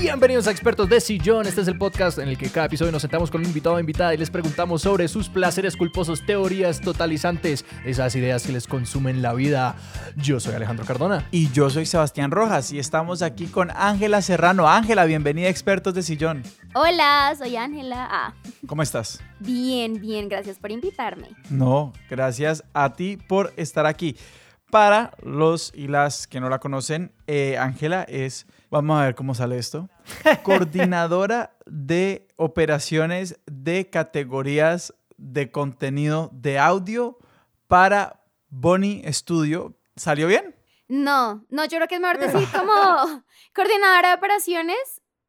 Bienvenidos a Expertos de Sillón. Este es el podcast en el que cada episodio nos sentamos con un invitado o invitada y les preguntamos sobre sus placeres culposos, teorías totalizantes, esas ideas que les consumen la vida. Yo soy Alejandro Cardona. Y yo soy Sebastián Rojas y estamos aquí con Ángela Serrano. Ángela, bienvenida a Expertos de Sillón. Hola, soy Ángela. Ah, ¿Cómo estás? bien, bien, gracias por invitarme. No, gracias a ti por estar aquí. Para los y las que no la conocen, eh, Ángela es, vamos a ver cómo sale esto, coordinadora de operaciones de categorías de contenido de audio para Bonnie Studio. ¿Salió bien? No, no, yo creo que es mejor decir como coordinadora de operaciones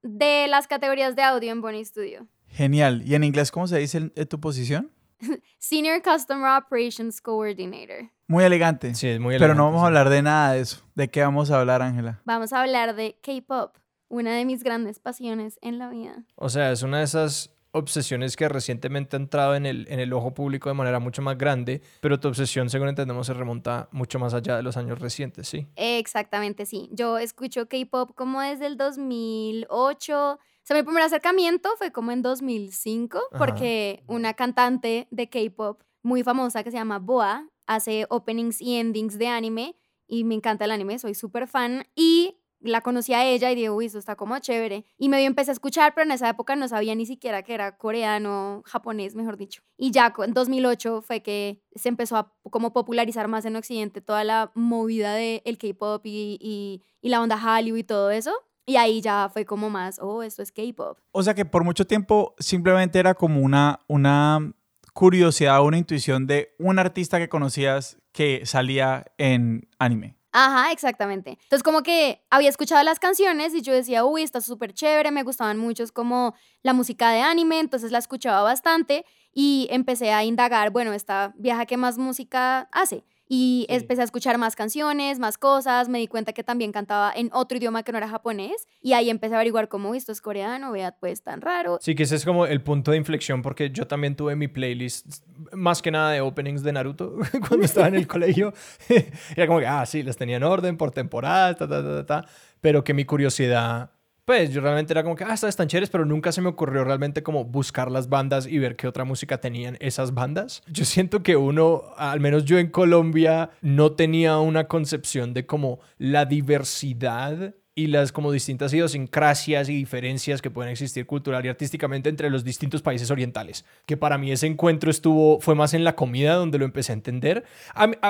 de las categorías de audio en Bonnie Studio. Genial. ¿Y en inglés cómo se dice en- en tu posición? Senior Customer Operations Coordinator. Muy elegante. Sí, es muy Pero no elegante, vamos a hablar de nada de eso. ¿De qué vamos a hablar, Ángela? Vamos a hablar de K-pop, una de mis grandes pasiones en la vida. O sea, es una de esas obsesiones que recientemente ha entrado en el, en el ojo público de manera mucho más grande, pero tu obsesión, según entendemos, se remonta mucho más allá de los años recientes, ¿sí? Exactamente, sí. Yo escucho K-pop como desde el 2008. O sea, mi primer acercamiento fue como en 2005, Ajá. porque una cantante de K-pop muy famosa que se llama Boa hace openings y endings de anime y me encanta el anime, soy súper fan y la conocí a ella y dije, uy, esto está como chévere. Y medio empecé a escuchar, pero en esa época no sabía ni siquiera que era coreano, japonés, mejor dicho. Y ya en 2008 fue que se empezó a como popularizar más en Occidente toda la movida del el K-pop y, y, y la onda Hallyu y todo eso. Y ahí ya fue como más, oh, esto es K-pop. O sea que por mucho tiempo simplemente era como una, una curiosidad, una intuición de un artista que conocías que salía en anime. Ajá, exactamente. Entonces como que había escuchado las canciones y yo decía, uy, está súper chévere, me gustaban mucho es como la música de anime, entonces la escuchaba bastante y empecé a indagar, bueno, esta vieja que más música hace. Y Sí. empecé a escuchar más canciones, más cosas, me di cuenta que también cantaba en otro idioma que no era japonés y ahí empecé a averiguar cómo esto es coreano, vea, pues tan raro. Sí, que ese es como el punto de inflexión porque yo también tuve mi playlist más que nada de openings de Naruto cuando estaba en el colegio. Era como que, ah, sí, las tenía en orden por temporada, ta, ta, ta, ta, ta. Pero que mi curiosidad, pues yo realmente era como que, ah, estas están chéveres, pero nunca se me ocurrió realmente como buscar las bandas y ver qué otra música tenían esas bandas. Yo siento que uno, al menos yo en Colombia, no tenía una concepción de como la diversidad y las como distintas idiosincrasias y diferencias que pueden existir cultural y artísticamente entre los distintos países orientales. Que para mí ese encuentro estuvo, fue más en la comida donde lo empecé a entender.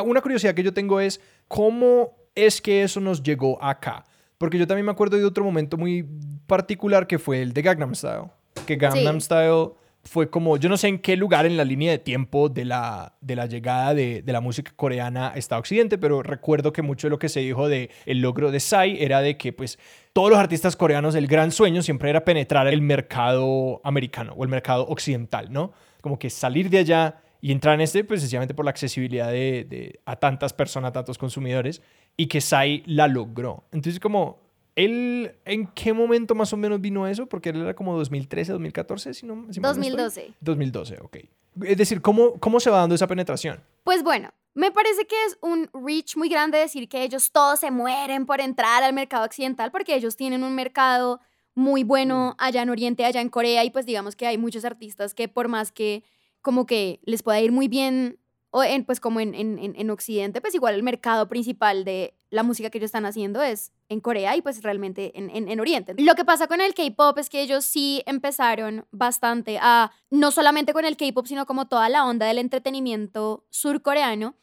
Una curiosidad que yo tengo es cómo es que eso nos llegó acá. Porque yo también me acuerdo de otro momento muy particular que fue el de Gangnam Style. Que Gangnam Sí. Style fue como, yo no sé en qué lugar en la línea de tiempo de la, de la llegada de, de la música coreana está Occidente, pero recuerdo que mucho de lo que se dijo de el logro de Psy era de que pues todos los artistas coreanos, el gran sueño siempre era penetrar el mercado americano o el mercado occidental, ¿no? Como que salir de allá y entrar en este, pues sencillamente por la accesibilidad de, de- a tantas personas, a tantos consumidores, y que Psy la logró. Entonces, como, ¿él en qué momento más o menos vino eso? Porque él era como 2013, 2014, si no si mal no estoy. 2012. 2012, ok. Es decir, ¿cómo, ¿cómo se va dando esa penetración? Pues bueno, me parece que es un reach muy grande decir que ellos todos se mueren por entrar al mercado occidental porque ellos tienen un mercado muy bueno allá en Oriente, allá en Corea y pues digamos que hay muchos artistas que por más que como que les pueda ir muy bien o en, pues como en, en, en- en Occidente, pues igual el mercado principal de la música que ellos están haciendo es en Corea y pues realmente en, en, en Oriente. Lo que pasa con el K-Pop es que ellos sí empezaron bastante a, no solamente con el K-Pop, sino como toda la onda del entretenimiento surcoreano,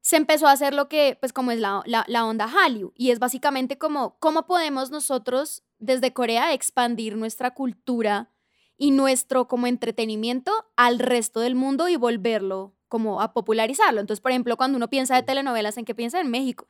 se empezó a hacer lo que, pues como es la, la, la onda Hallyu, y es básicamente como, ¿cómo podemos nosotros desde Corea expandir nuestra cultura y nuestro como entretenimiento al resto del mundo y volverlo como a popularizarlo? Entonces, por ejemplo, cuando uno piensa de telenovelas, ¿en qué piensa? En México.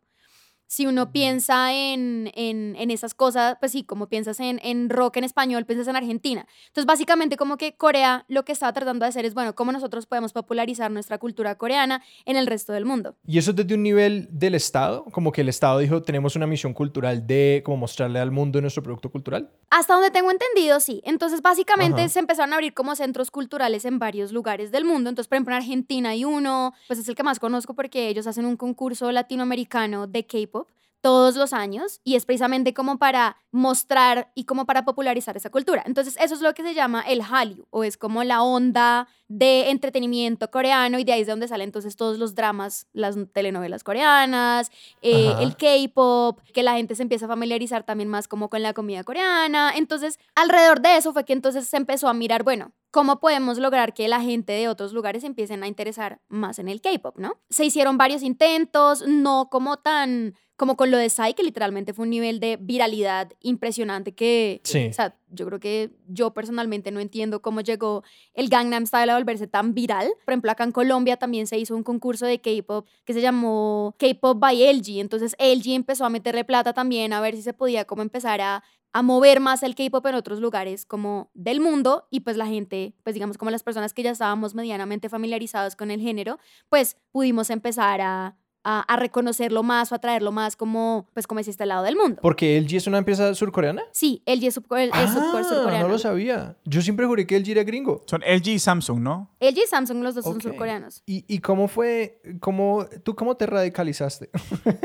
Si uno piensa en, en, en esas cosas, pues sí, como piensas en, en rock en español, piensas en Argentina. Entonces, básicamente como que Corea lo que está tratando de hacer es, bueno, ¿cómo nosotros podemos popularizar nuestra cultura coreana en el resto del mundo? Y eso desde un nivel del Estado, como que el Estado dijo, tenemos una misión cultural de como mostrarle al mundo nuestro producto cultural. Hasta donde tengo entendido, sí. Entonces, básicamente Ajá. se empezaron a abrir como centros culturales en varios lugares del mundo. Entonces, por ejemplo, en Argentina hay uno, pues es el que más conozco porque ellos hacen un concurso latinoamericano de K-pop todos los años y es precisamente como para mostrar y como para popularizar esa cultura. Entonces eso es lo que se llama el Hallyu o es como la onda de entretenimiento coreano y de ahí es de donde salen entonces todos los dramas, las telenovelas coreanas, eh, el K-pop, que la gente se empieza a familiarizar también más como con la comida coreana. Entonces alrededor de eso fue que entonces se empezó a mirar, bueno, ¿cómo podemos lograr que la gente de otros lugares empiecen a interesar más en el K-pop, no? Se hicieron varios intentos, no como tan como con lo de Psy, que literalmente fue un nivel de viralidad impresionante que, Sí. o sea, yo creo que yo personalmente no entiendo cómo llegó el Gangnam Style a volverse tan viral. Por ejemplo, acá en Colombia también se hizo un concurso de K-pop que se llamó K-pop by LG. Entonces LG empezó a meterle plata también a ver si se podía como empezar a a mover más el K-pop en otros lugares como del mundo y pues la gente, pues digamos como las personas que ya estábamos medianamente familiarizados con el género, pues pudimos empezar a, a, a reconocerlo más o a traerlo más como pues como es este lado del mundo. Porque LG es una empresa surcoreana. Sí, LG es, subco- es subco- Ah, surcoreano. no lo sabía. Yo siempre juré que LG era gringo. Son LG y Samsung, ¿no? LG y Samsung los dos son surcoreanos. ¿Y, y cómo fue, cómo, tú cómo te radicalizaste?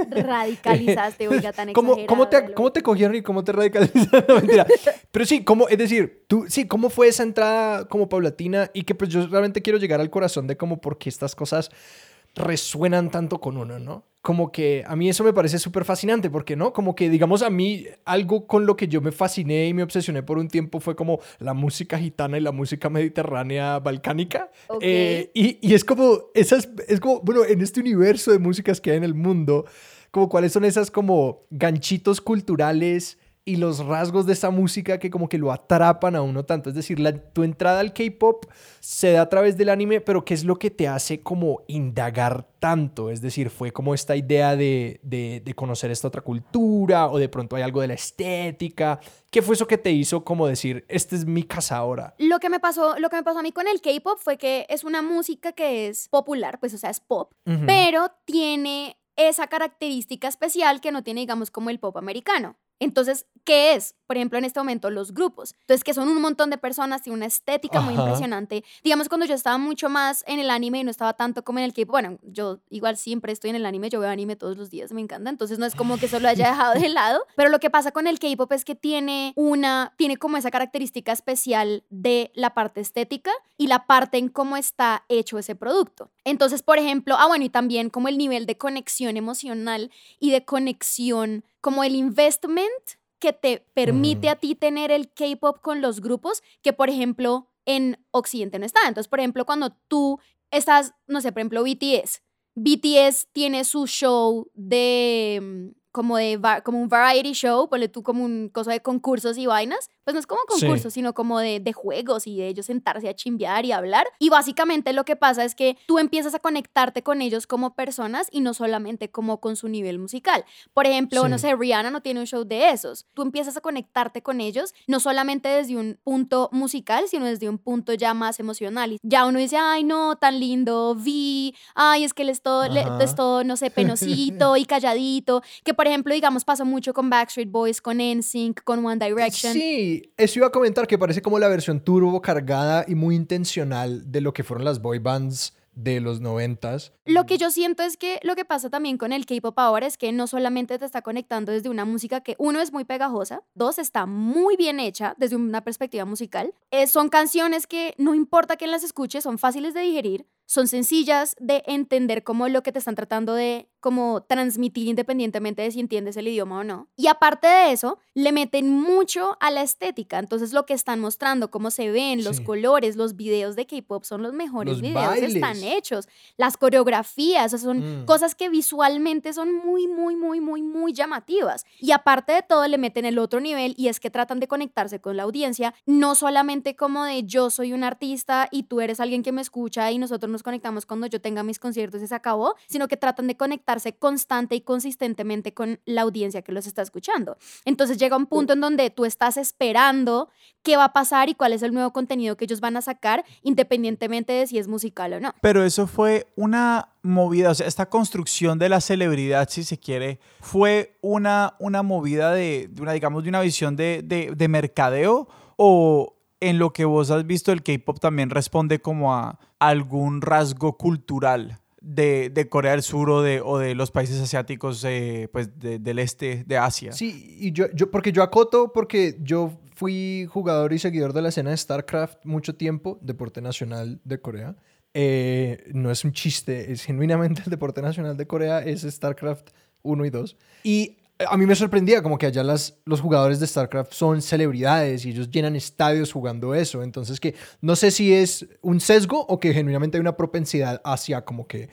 Radicalizaste, oiga, tan ¿Cómo, cómo, te, ¿Cómo te cogieron y cómo te radicalizaron? No, mentira. Pero sí, ¿cómo, es decir, tú, sí, ¿cómo fue esa entrada como paulatina? Y que pues yo realmente quiero llegar al corazón de cómo por qué estas cosas resuenan tanto con uno, ¿no? Como que a mí eso me parece súper fascinante, porque, ¿no? Como que, digamos, a mí algo con lo que yo me fasciné y me obsesioné por un tiempo fue como la música gitana y la música mediterránea balcánica. Eh, y, y es como, esas, es como, bueno, en este universo de músicas que hay en el mundo, como cuáles son esas como ganchitos culturales y los rasgos de esa música que como que lo atrapan a uno tanto. Es decir, la, tu entrada al K-pop se da a través del anime, pero ¿qué es lo que te hace como indagar tanto? Es decir, fue como esta idea de, de, de conocer esta otra cultura o de pronto hay algo de la estética. ¿Qué fue eso que te hizo como decir, esta es mi casa ahora? Lo que me pasó, lo que me pasó a mí con el K-pop fue que es una música que es popular, pues o sea, es pop, pero tiene esa característica especial que no tiene, digamos, como el pop americano. Entonces, ¿qué es? Por ejemplo, en este momento, los grupos. Entonces, que son un montón de personas, tiene una estética muy Ajá. impresionante. Digamos, cuando yo estaba mucho más en el anime y no estaba tanto como en el K-pop, bueno, yo igual siempre estoy en el anime, yo veo anime todos los días, me encanta, entonces no es como que eso lo haya dejado de lado, pero lo que pasa con el K-pop es que tiene una, tiene como esa característica especial de la parte estética y la parte en cómo está hecho ese producto. Entonces, por ejemplo, ah, bueno, y también como el nivel de conexión emocional y de conexión, como el investment que te permite a ti tener el K-pop con los grupos que, por ejemplo, en Occidente no está. Entonces, por ejemplo, cuando tú estás, no sé, por ejemplo, BTS. BTS tiene su show de mm, como de como un variety show, ponle tú como un cosa de concursos y vainas, pues no es como Sí. concursos, sino como de, de juegos y de ellos sentarse a chimbear y hablar. Y básicamente lo que pasa es que tú empiezas a conectarte con ellos como personas y no solamente como con su nivel musical. Por ejemplo, no sé, Rihanna no tiene un show de esos. Tú empiezas a conectarte con ellos no solamente desde un punto musical, sino desde un punto ya más emocional. Y ya uno dice, ay, no, tan lindo, vi, ay, es que él es todo, le- es todo, no sé, penosito y calladito. Que, por ejemplo, digamos, pasó mucho con Backstreet Boys, con NSYNC, con One Direction. Sí, eso iba a comentar que parece como la versión turbo cargada y muy intencional de lo que fueron las boy bands de los noventas. Lo que yo siento es que lo que pasa también con el K-pop ahora es que no solamente te está conectando desde una música que, uno, es muy pegajosa, dos, está muy bien hecha desde una perspectiva musical. Eh, son canciones que no importa quién las escuche, son fáciles de digerir, son sencillas de entender como lo que te están tratando de como transmitir independientemente de si entiendes el idioma o no. Y aparte de eso, le meten mucho a la estética. Entonces lo que están mostrando, cómo se ven, los Sí. colores, los videos de K-pop son los mejores Los videos, están bailes. hechos. Las coreografías, o sea, son Mm. cosas que visualmente son muy, muy, muy, muy, muy llamativas. Y aparte de todo, le meten el otro nivel y es que tratan de conectarse con la audiencia, no solamente como de yo soy un artista y tú eres alguien que me escucha y nosotros nos conectamos cuando yo tenga mis conciertos y se acabó, sino que tratan de conectarse constante y consistentemente con la audiencia que los está escuchando. Entonces llega un punto en donde tú estás esperando qué va a pasar y cuál es el nuevo contenido que ellos van a sacar, independientemente de si es musical o no. Pero eso fue una movida, o sea, esta construcción de la celebridad, si se quiere, fue una, una movida de, de una, digamos, de una visión de, de, de mercadeo o en lo que vos has visto el K-pop también responde como a algún rasgo cultural de, de Corea del Sur o de, o de los países asiáticos eh, pues de- del este de Asia. Sí, y yo, yo, porque yo acoto, porque yo fui jugador y seguidor de la escena de StarCraft mucho tiempo, deporte nacional de Corea. Eh, no es un chiste, es genuinamente el deporte nacional de Corea, es StarCraft 1 y 2. Y a mí me sorprendía como que allá las, los jugadores de StarCraft son celebridades y ellos llenan estadios jugando eso. Entonces que no sé si es un sesgo o que genuinamente hay una propensidad hacia como que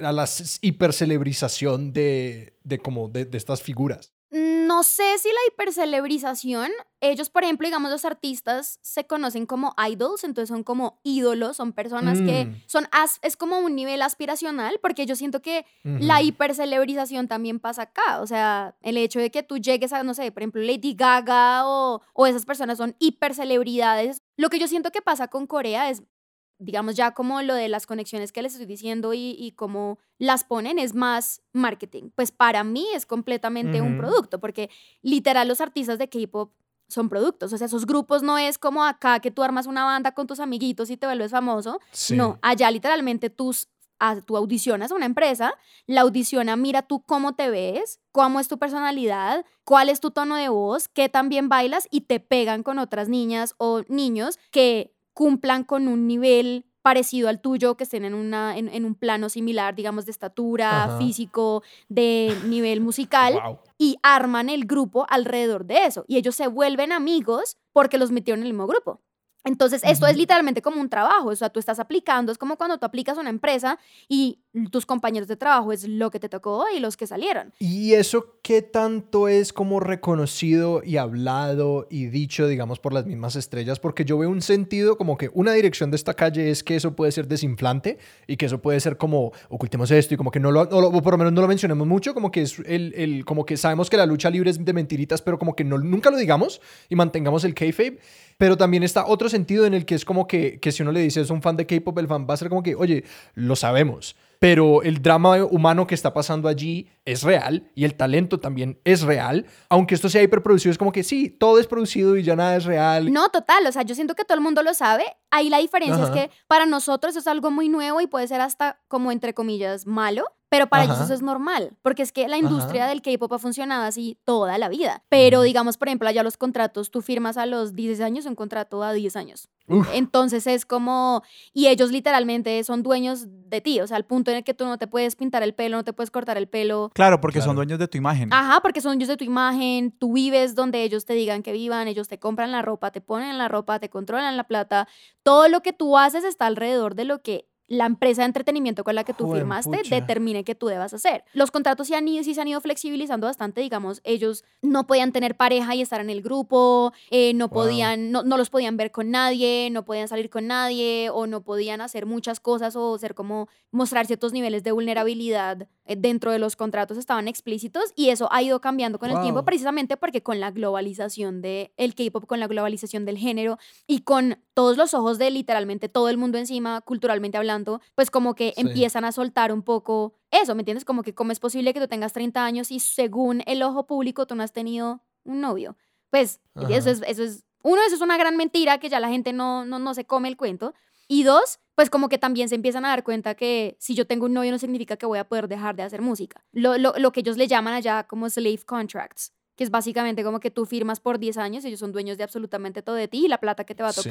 a la hipercelebrización de, de como de, de estas figuras. No sé si la hipercelebrización, ellos, por ejemplo, digamos, los artistas se conocen como idols, entonces son como ídolos, son personas que Mm. son, as- es como un nivel aspiracional, porque yo siento que la hipercelebrización también pasa acá, o sea, el hecho de que tú llegues a, no sé, por ejemplo, Lady Gaga o, o esas personas son hipercelebridades. Lo que yo siento que pasa con Corea es digamos ya como lo de las conexiones que les estoy diciendo y, y cómo las ponen es más marketing. Pues para mí es completamente un producto, porque literal los artistas de K-Pop son productos. O sea, esos grupos no es como acá que tú armas una banda con tus amiguitos y te vuelves famoso. Sí. No, allá literalmente tus, a- tú audicionas a una empresa, la audiciona, mira tú cómo te ves, cómo es tu personalidad, cuál es tu tono de voz, qué tan bien bailas y te pegan con otras niñas o niños que cumplan con un nivel parecido al tuyo, que estén en, una, en, en un plano similar, digamos, de estatura, Ajá. físico, de nivel musical Wow. y arman el grupo alrededor de eso. Y ellos se vuelven amigos porque los metieron en el mismo grupo. Entonces, esto es literalmente como un trabajo, o sea, tú estás aplicando, es como cuando tú aplicas a una empresa y tus compañeros de trabajo es lo que te tocó y los que salieron. ¿Y eso qué tanto es como reconocido y hablado y dicho, digamos, por las mismas estrellas? Porque yo veo un sentido como que una dirección de esta calle es que eso puede ser desinflante y que eso puede ser como ocultemos esto y como que no lo, no lo- o por lo menos no lo mencionemos mucho, como que es el, el- como que sabemos que la lucha libre es de mentiritas, pero como que no, nunca lo digamos y mantengamos el kayfabe. Pero también está otro sentido en el que es como que, que si uno le dice es un fan de K-pop, el fan va a ser como que, oye, lo sabemos. Pero el drama humano que está pasando allí es real y el talento también es real. Aunque esto sea hiperproducido, es como que sí, todo es producido y ya nada es real. No, total, o sea, yo siento que todo el mundo lo sabe. Ahí la diferencia Ajá. es que para nosotros es algo muy nuevo y puede ser hasta como entre comillas malo, pero para ellos eso es normal, porque es que la industria Ajá. del K-pop ha funcionado así toda la vida. Pero digamos, por ejemplo, allá los contratos, tú firmas a los 10 años un contrato a 10 años. Uf. Entonces es como, y ellos literalmente son dueños de ti, o sea, al punto en el que tú no te puedes pintar el pelo, no te puedes cortar el pelo. Claro, porque son dueños de tu imagen. Ajá, porque son ellos de tu imagen, tú vives donde ellos te digan que vivan, ellos te compran la ropa, te ponen la ropa, te controlan la plata. Todo lo que tú haces está alrededor de lo que la empresa de entretenimiento con la que tú firmaste Juepucha. determine que tú debas hacer. Los contratos sí, han ido, sí se han ido flexibilizando bastante, digamos, ellos no podían tener pareja y estar en el grupo, eh, no Wow. podían, no, no los podían ver con nadie, no podían salir con nadie o no podían hacer muchas cosas o ser como mostrar ciertos niveles de vulnerabilidad eh, dentro de los contratos estaban explícitos y eso ha ido cambiando con el tiempo precisamente porque con la globalización del el K-pop, con la globalización del género y con todos los ojos de literalmente todo el mundo encima, culturalmente hablando, pues como que Sí. empiezan a soltar un poco eso, ¿me entiendes? Como que cómo es posible que tú tengas 30 años y según el ojo público tú no has tenido un novio. Pues eso es, eso es, uno, eso es una gran mentira que ya la gente no, no, no se come el cuento. Y dos, pues como que también se empiezan a dar cuenta que si yo tengo un novio no significa que voy a poder dejar de hacer música. Lo, lo, lo que ellos le llaman allá como slave contracts, que es básicamente como que tú firmas por 10 años, ellos son dueños de absolutamente todo de ti y la plata que te va a Sí.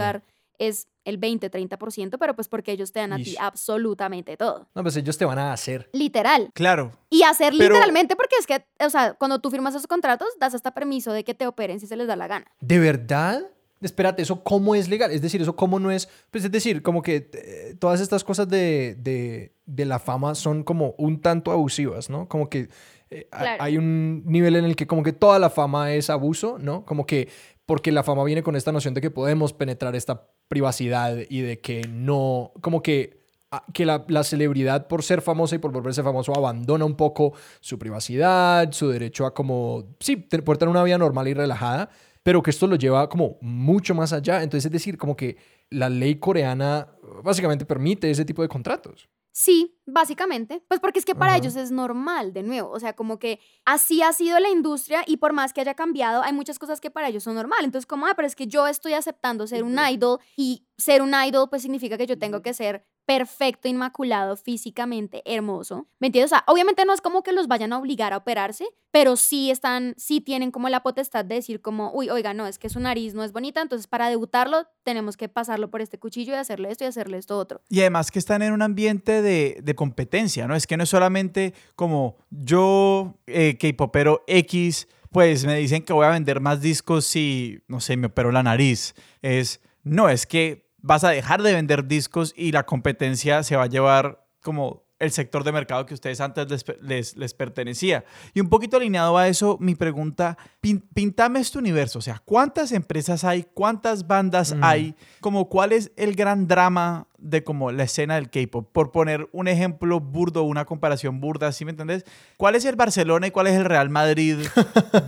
Es el 20, 30%, pero pues porque ellos te dan a ti absolutamente todo. No, pues ellos te van a hacer. Literal. Claro. Y hacer Pero- literalmente porque es que, o sea, cuando tú firmas esos contratos, das hasta permiso de que te operen si se les da la gana. ¿De verdad? Espérate, ¿eso cómo es legal? Es decir, ¿eso cómo no es? Pues es decir, como que eh, todas estas cosas de, de, de la fama son como un tanto abusivas, ¿no? Como que eh, Claro. hay un nivel en el que como que toda la fama es abuso, ¿no? Como que porque la fama viene con esta noción de que podemos penetrar esta privacidad y de que no, como que ah, que la, la celebridad por ser famosa y por volverse famoso abandona un poco su privacidad, su derecho a como, sí, poder tener una vida normal y relajada, pero que esto lo lleva como mucho más allá. Entonces, es decir, como que la ley coreana básicamente permite ese tipo de contratos. Sí, básicamente. Pues porque es que para ellos es normal, de nuevo. O sea, como que así ha sido la industria y por más que haya cambiado, hay muchas cosas que para ellos son normal. Entonces, como, ah, pero es que yo estoy aceptando ser un idol y ser un idol, pues significa que yo tengo que ser perfecto, inmaculado, físicamente hermoso. ¿Me entiendes? O sea, obviamente no es como que los vayan a obligar a operarse, pero sí están, sí tienen como la potestad de decir como, uy, oiga, no, es que su nariz no es bonita, entonces para debutarlo tenemos que pasarlo por este cuchillo y hacerle esto y hacerle esto otro. Y además que están en un ambiente de, de competencia, ¿no? Es que no es solamente como yo, eh, K-popero X, pues me dicen que voy a vender más discos si, no sé, me opero la nariz. Es, no, es que vas a dejar de vender discos y la competencia se va a llevar como el sector de mercado que ustedes antes les, les, les pertenecía. Y un poquito alineado a eso, mi pregunta, pin- pintame este universo, o sea, ¿cuántas empresas hay? ¿Cuántas bandas Mm. hay? Como, ¿cuál es el gran drama de como la escena del K-pop? Por poner un ejemplo burdo, una comparación burda, ¿sí me entendés? ¿Cuál es el Barcelona y cuál es el Real Madrid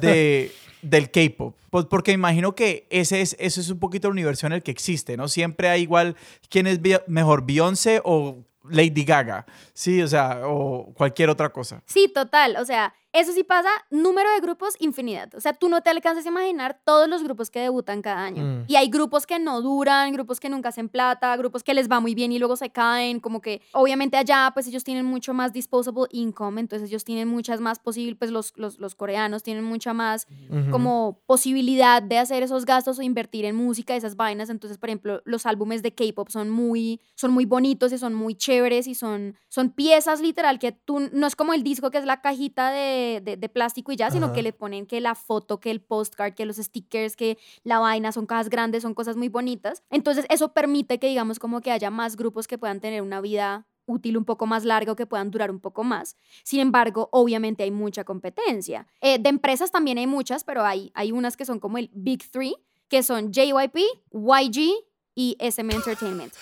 de, del K-pop? Pues porque imagino que ese es, ese es un poquito el universo en el que existe, ¿no? Siempre hay igual quién es mejor, Beyoncé o Lady Gaga, sí, o sea, o cualquier otra cosa. Sí, total. O sea, eso sí pasa, número de grupos, infinidad. O sea, tú no te alcanzas a imaginar todos los grupos que debutan cada año. Mm. Y hay grupos que no duran, grupos que nunca hacen plata, grupos que les va muy bien y luego se caen. Como que, obviamente, allá, pues ellos tienen mucho más disposable income, entonces ellos tienen muchas más posibles, pues los, los, los coreanos tienen mucha más como posibilidad de hacer esos gastos o invertir en música, esas vainas. Entonces, por ejemplo, los álbumes de K-pop son muy, son muy bonitos y son muy chéveres y son, son piezas literal que tú, no es como el disco que es la cajita de, de- de plástico y ya, sino Ajá. que le ponen que la foto, que el postcard, que los stickers, que la vaina, son cajas grandes, son cosas muy bonitas. Entonces, eso permite que digamos como que haya más grupos que puedan tener una vida útil un poco más larga o que puedan durar un poco más. Sin embargo, obviamente hay mucha competencia. Eh, de empresas también hay muchas, pero hay, hay unas que son como el Big Three, que son JYP, YG y SM Entertainment.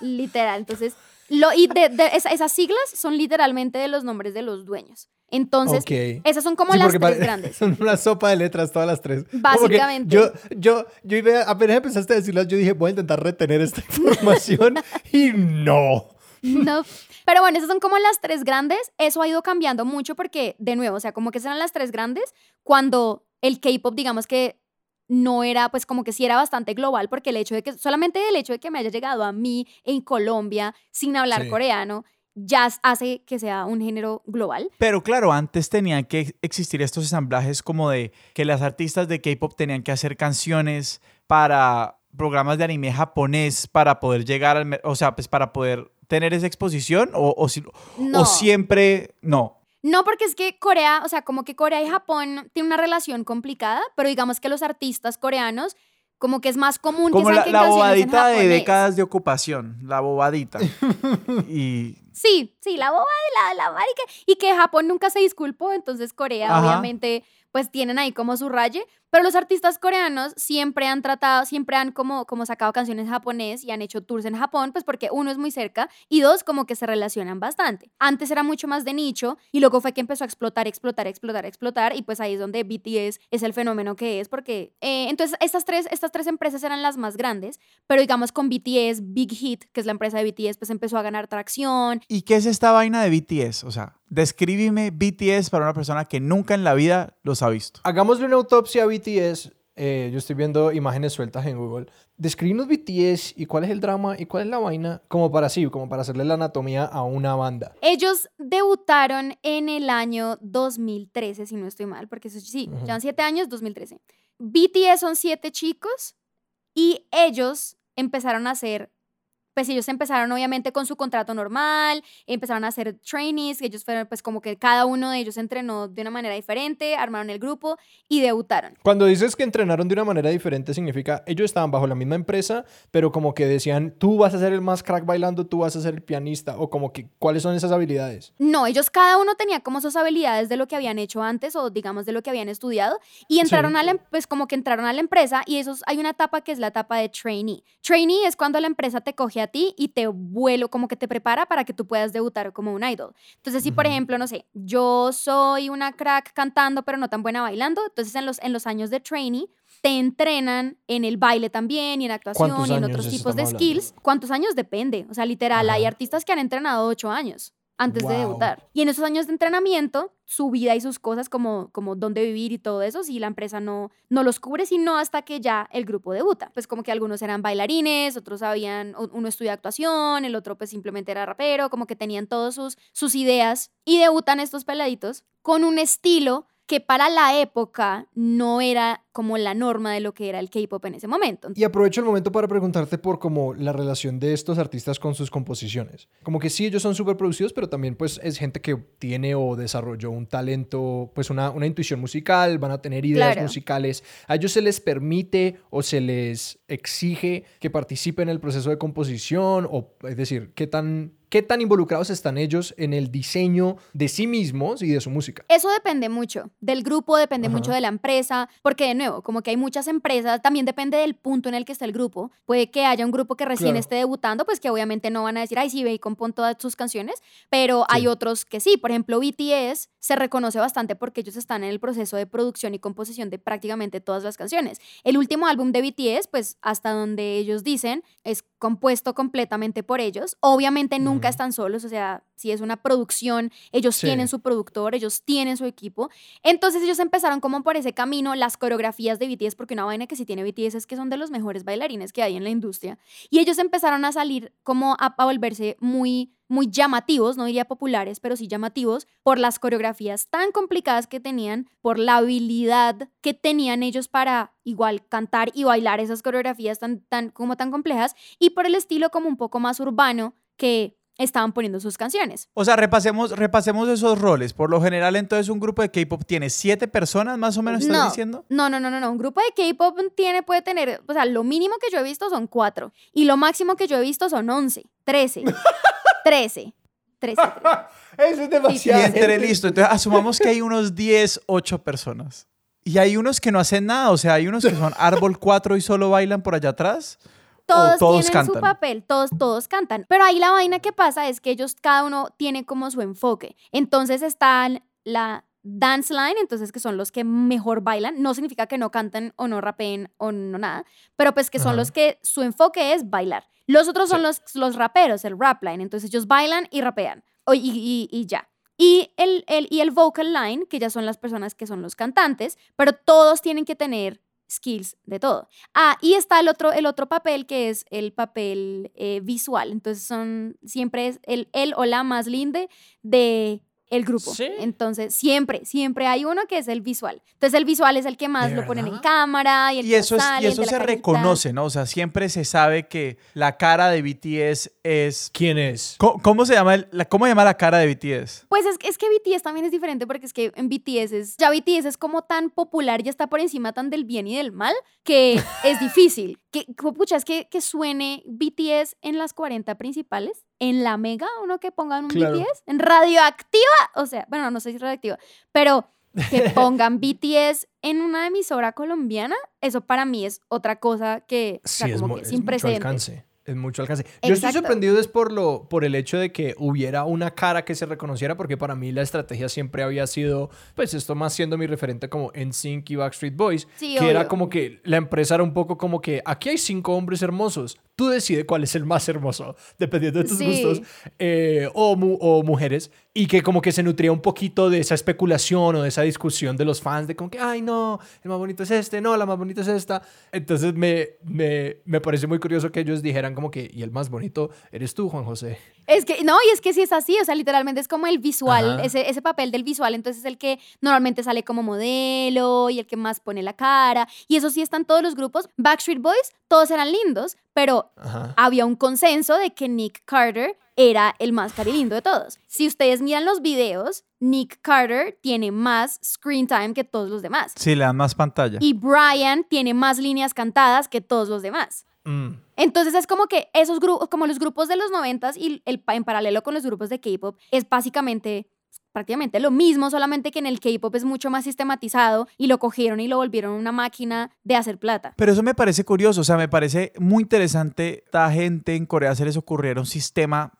Literal. Entonces, lo, y de, de- esa- esas siglas son literalmente de los nombres de los dueños. Entonces, Ok. esas son como Sí, las tres grandes. Son una sopa de letras todas las tres. Básicamente. Yo, yo, yo iba, apenas empezaste a decirlas, yo dije, voy a intentar retener esta información y no. No. Pero bueno, esas son como las tres grandes. Eso ha ido cambiando mucho porque, de nuevo, o sea, como que esas eran las tres grandes cuando el K-pop, digamos que no era, pues como que sí era bastante global, porque el hecho de que, solamente el hecho de que me haya llegado a mí en Colombia sin hablar Sí. coreano, ya hace que sea un género global. Pero claro, antes tenían que existir estos ensamblajes como de que las artistas de K-pop tenían que hacer canciones para programas de anime japonés para poder llegar al, o sea, pues para poder tener esa exposición o, o, No. o siempre no. No, porque es que Corea, o sea, como que Corea y Japón tienen una relación complicada, pero digamos que los artistas coreanos, como que es más común Como que la, saquen la canciones en bobadita de japonés. décadas de ocupación, la bobadita. y Sí, sí, la boba de la, la marica. Y que Japón nunca se disculpó, entonces Corea Ajá. obviamente pues tienen ahí como su raye. Pero los artistas coreanos siempre han tratado, siempre han como, como sacado canciones en japonés y han hecho tours en Japón, pues porque uno es muy cerca y dos como que se relacionan bastante. Antes era mucho más de nicho y luego fue que empezó a explotar, explotar, explotar, explotar y pues ahí es donde BTS es el fenómeno que es porque eh, entonces estas tres, estas tres empresas eran las más grandes, pero digamos con BTS, Big Hit, que es la empresa de BTS, pues empezó a ganar tracción ¿Y qué es esta vaina de BTS? O sea, descríbeme BTS para una persona que nunca en la vida los ha visto. Hagámosle una autopsia a BTS. Eh, yo estoy viendo imágenes sueltas en Google. Describimos BTS y cuál es el drama y cuál es la vaina, como para sí, como para hacerle la anatomía a una banda. Ellos debutaron en el año 2013, si no estoy mal, porque eso sí, Ujú. llevan siete años, 2013. BTS son siete chicos y ellos empezaron a hacer, pues ellos empezaron obviamente con su contrato normal, empezaron a hacer trainees, ellos fueron pues como que cada uno de ellos entrenó de una manera diferente, armaron el grupo y debutaron. Cuando dices que entrenaron de una manera diferente, significa ellos estaban bajo la misma empresa, pero como que decían, tú vas a ser el más crack bailando, tú vas a ser el pianista, o como que, ¿cuáles son esas habilidades? No, ellos cada uno tenía como sus habilidades de lo que habían hecho antes o digamos de lo que habían estudiado y entraron Sí. a la, em- pues como que entraron a la empresa y esos, hay una etapa que es la etapa de trainee. Trainee es cuando la empresa te coge a ti y te vuelo, como que te prepara para que tú puedas debutar como un idol. Entonces, si por ejemplo, no sé, yo soy una crack cantando pero no tan buena bailando, entonces en los, en los años de trainee te entrenan en el baile también y en actuación ¿Cuántos y en otros tipos de hablando? skills. ¿Cuántos años? Depende. O sea, literal, hay artistas que han entrenado ocho años. Antes de debutar. Y en esos años de entrenamiento, su vida y sus cosas como, como dónde vivir y todo eso, si la empresa no, no los cubre, sino hasta que ya el grupo debuta. Pues como que algunos eran bailarines, otros habían, uno estudia actuación, el otro pues simplemente era rapero, como que tenían todos sus, sus ideas y debutan estos peladitos con un estilo que para la época no era como la norma de lo que era el K-pop en ese momento. Y aprovecho el momento para preguntarte por como la relación de estos artistas con sus composiciones. Como que sí, ellos son súper producidos, pero también pues es gente que tiene o desarrolló un talento, pues una, una intuición musical, van a tener ideas Claro. musicales. ¿A ellos se les permite o se les exige que participen en el proceso de composición? O es decir, ¿qué tan, qué tan involucrados están ellos en el diseño de sí mismos y de su música? Eso depende mucho del grupo, depende Ajá. mucho de la empresa, porque de nuevo, como que hay muchas empresas, también depende del punto en el que está el grupo. Puede que haya un grupo que recién Claro. esté debutando, pues que obviamente no van a decir, ay, sí, ve y compón todas sus canciones, pero hay otros que sí. Por ejemplo, BTS se reconoce bastante porque ellos están en el proceso de producción y composición de prácticamente todas las canciones. El último álbum de BTS, pues hasta donde ellos dicen, es compuesto completamente por ellos. Obviamente nunca están solos, o sea, si es una producción, ellos Sí. tienen su productor, ellos tienen su equipo. Entonces ellos empezaron como por ese camino, las coreografías de BTS, porque una vaina que sí tiene BTS es que son de los mejores bailarines que hay en la industria. Y ellos empezaron a salir como a, a volverse muy muy llamativos, no diría populares, pero sí llamativos, por las coreografías tan complicadas que tenían, por la habilidad que tenían ellos para igual cantar y bailar esas coreografías tan, tan, como tan complejas, y por el estilo como un poco más urbano que estaban poniendo sus canciones. O sea, repasemos, repasemos esos roles. Por lo general, entonces, un grupo de K-pop tiene siete personas, más o menos, ¿estás no, diciendo? No, no, no, no, no. Un grupo de K-pop tiene, puede tener, o sea, lo mínimo que yo he visto son cuatro. Y lo máximo que yo he visto son 11, 13, 13, 13. Eso es Y demasiado. entre listo. Entonces, asumamos que hay unos 10, 8 personas. Y hay unos que no hacen nada. O sea, hay unos que son árbol 4 y solo bailan por allá atrás. Todos, todos tienen su cantan. papel, todos, todos cantan. Pero ahí la vaina que pasa es que ellos, cada uno tiene como su enfoque. Entonces están la dance line, entonces que son los que mejor bailan. No significa que no canten o no rapeen o no nada, pero pues que son Ajá. los que su enfoque es bailar. Los otros son Sí. los, los raperos, el rap line. Entonces ellos bailan y rapean. O- y, y- y ya. Y el, el, y el vocal line, que ya son las personas que son los cantantes, pero todos tienen que tener skills de todo. Ah, y está el otro, el otro papel que es el papel eh, visual. Entonces son, siempre es el, el o la más linde de el grupo. ¿Sí? Entonces siempre, siempre hay uno que es el visual. Entonces el visual es el que más ¿De lo ponen en cámara y el Y que eso, es, y el eso de se carita. reconoce, ¿no? O sea, siempre se sabe que la cara de BTS es... ¿Quién es? ¿Cómo, cómo se llama el- la, ¿Cómo se llama la cara de BTS? Pues es, que- es que BTS también es diferente porque es que en BTS es, ya BTS es como tan popular, ya está por encima tan del bien y del mal, que es difícil. Que, pucha, es que, que suene BTS en las 40 principales, en la mega, uno que pongan un Claro. BTS, en radioactiva, o sea, bueno, no sé si radioactiva, pero que pongan BTS en una emisora colombiana, eso para mí es otra cosa que, o sea, Sí, es, como mu- que es sin mucho precedentes. Es mucho alcance. Yo estoy sorprendido es por, lo, por el hecho de que hubiera una cara que se reconociera, porque para mí la estrategia siempre había sido, pues esto más siendo mi referente como NSYNC y Backstreet Boys, Sí, que era como que la empresa era un poco como que aquí hay cinco hombres hermosos, tú decides cuál es el más hermoso, dependiendo de tus Sí. gustos, eh, o, mu- o mujeres, y que como que se nutría un poquito de esa especulación o de esa discusión de los fans de como que, ay no, el más bonito es este, no, la más bonita es esta. Entonces me, me, me parece muy curioso que ellos dijeran como que, y el más bonito eres tú, Juan José. Es que, no, y es que si es así, o sea, literalmente es como el visual, ese, ese papel del visual, entonces es el que normalmente sale como modelo y el que más pone la cara, y eso sí están todos los grupos. Backstreet Boys, todos eran lindos, pero Ajá. había un consenso de que Nick Carter era el más carilindo de todos. Si ustedes miran los videos, Nick Carter tiene más screen time que todos los demás. Sí, le dan más pantalla. Y Brian tiene más líneas cantadas que todos los demás. Mm. Entonces es como que esos grupos, como los grupos de los noventas y el, en paralelo con los grupos de K-pop, es básicamente prácticamente lo mismo, solamente que en el K-pop es mucho más sistematizado y lo cogieron y lo volvieron una máquina de hacer plata. Pero eso me parece curioso, o sea, me parece muy interesante esta gente en Corea se les ocurriera un sistema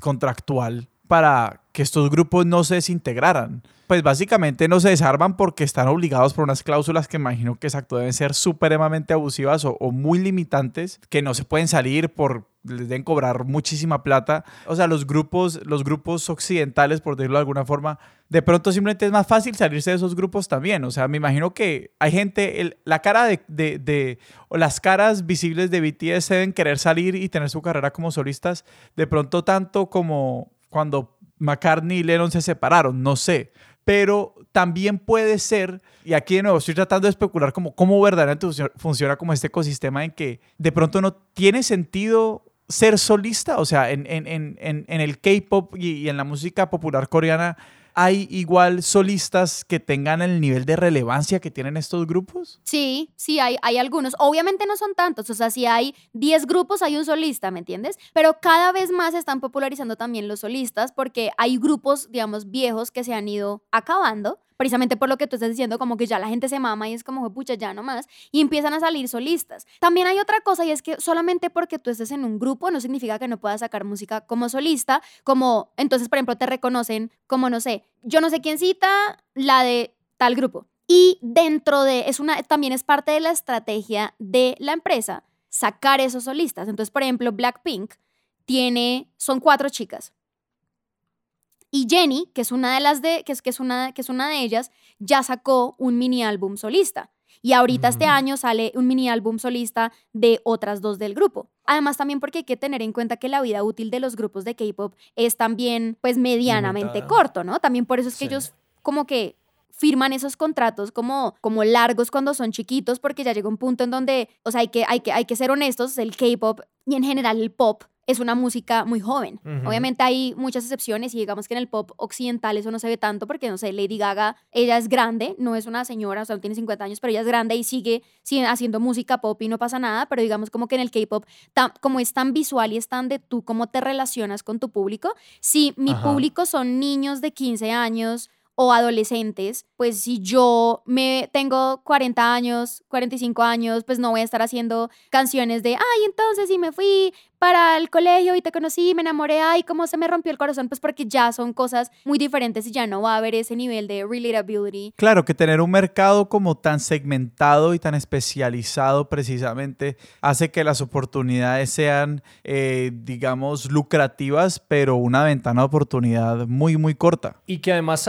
contractual para que estos grupos no se desintegraran? Pues básicamente no se desarman porque están obligados por unas cláusulas que imagino que exacto deben ser supremamente abusivas o, muy limitantes, que no se pueden salir por les deben cobrar muchísima plata. O sea, los grupos, los grupos occidentales, por decirlo de alguna forma, de pronto simplemente es más fácil salirse de esos grupos también. O sea, me imagino que hay gente, el- la cara de, de, de- o las caras visibles de BTS deben querer salir y tener su carrera como solistas, de pronto tanto como cuando McCartney y Lennon se separaron, no sé. Pero también puede ser, y aquí de nuevo estoy tratando de especular como cómo verdaderamente funcio- funciona como este ecosistema en que de pronto no tiene sentido ser solista, o sea, en, en- en- en- en el K-pop y, y en la música popular coreana, ¿hay igual solistas que tengan el nivel de relevancia que tienen estos grupos? Sí, sí, hay, hay algunos. Obviamente no son tantos, o sea, si hay 10 grupos, hay un solista, ¿me entiendes? Pero cada vez más se están popularizando también los solistas porque hay grupos, digamos, viejos que se han ido acabando. Precisamente por lo que tú estás diciendo, como que ya la gente se mama y es como, pucha, ya no más. Y empiezan a salir solistas. También hay otra cosa y es que solamente porque tú estés en un grupo no significa que no puedas sacar música como solista. Como, entonces, por ejemplo, te reconocen como, no sé, yo no sé quién cita la de tal grupo. Y dentro de, es una, también es parte de la estrategia de la empresa sacar esos solistas. Entonces, por ejemplo, Blackpink tiene, son cuatro chicas. Y Jenny, que es una de las de, que es, que es, una, que es una de ellas, ya sacó un mini álbum solista. Y ahorita este Ujú. año sale un mini álbum solista de otras dos del grupo. Además también porque hay que tener en cuenta que la vida útil de los grupos de K-pop es también pues medianamente Limitada. corto, ¿no? También por eso es que Sí. ellos como que firman esos contratos como, como largos cuando son chiquitos porque ya llega un punto en donde, o sea, hay que, hay que, hay que ser honestos, el K-pop y en general el pop es una música muy joven. Obviamente hay muchas excepciones y digamos que en el pop occidental eso no se ve tanto porque, no sé, Lady Gaga, ella es grande, no es una señora, o sea, no tiene 50 años, pero ella es grande y sigue, sigue haciendo música pop y no pasa nada, pero digamos como que en el K-pop, como es tan visual y es tan de tú cómo te relacionas con tu público, si mi Ajá. público son niños de 15 años o adolescentes, pues si yo me tengo 40 años, 45 años, pues no voy a estar haciendo canciones de, ay, entonces si me fui para el colegio y te conocí, me enamoré, ay, cómo se me rompió el corazón, pues porque ya son cosas muy diferentes y ya no va a haber ese nivel de relatability. Claro, que tener un mercado como tan segmentado y tan especializado precisamente hace que las oportunidades sean, eh, digamos, lucrativas, pero una ventana de oportunidad muy, muy corta. Y que además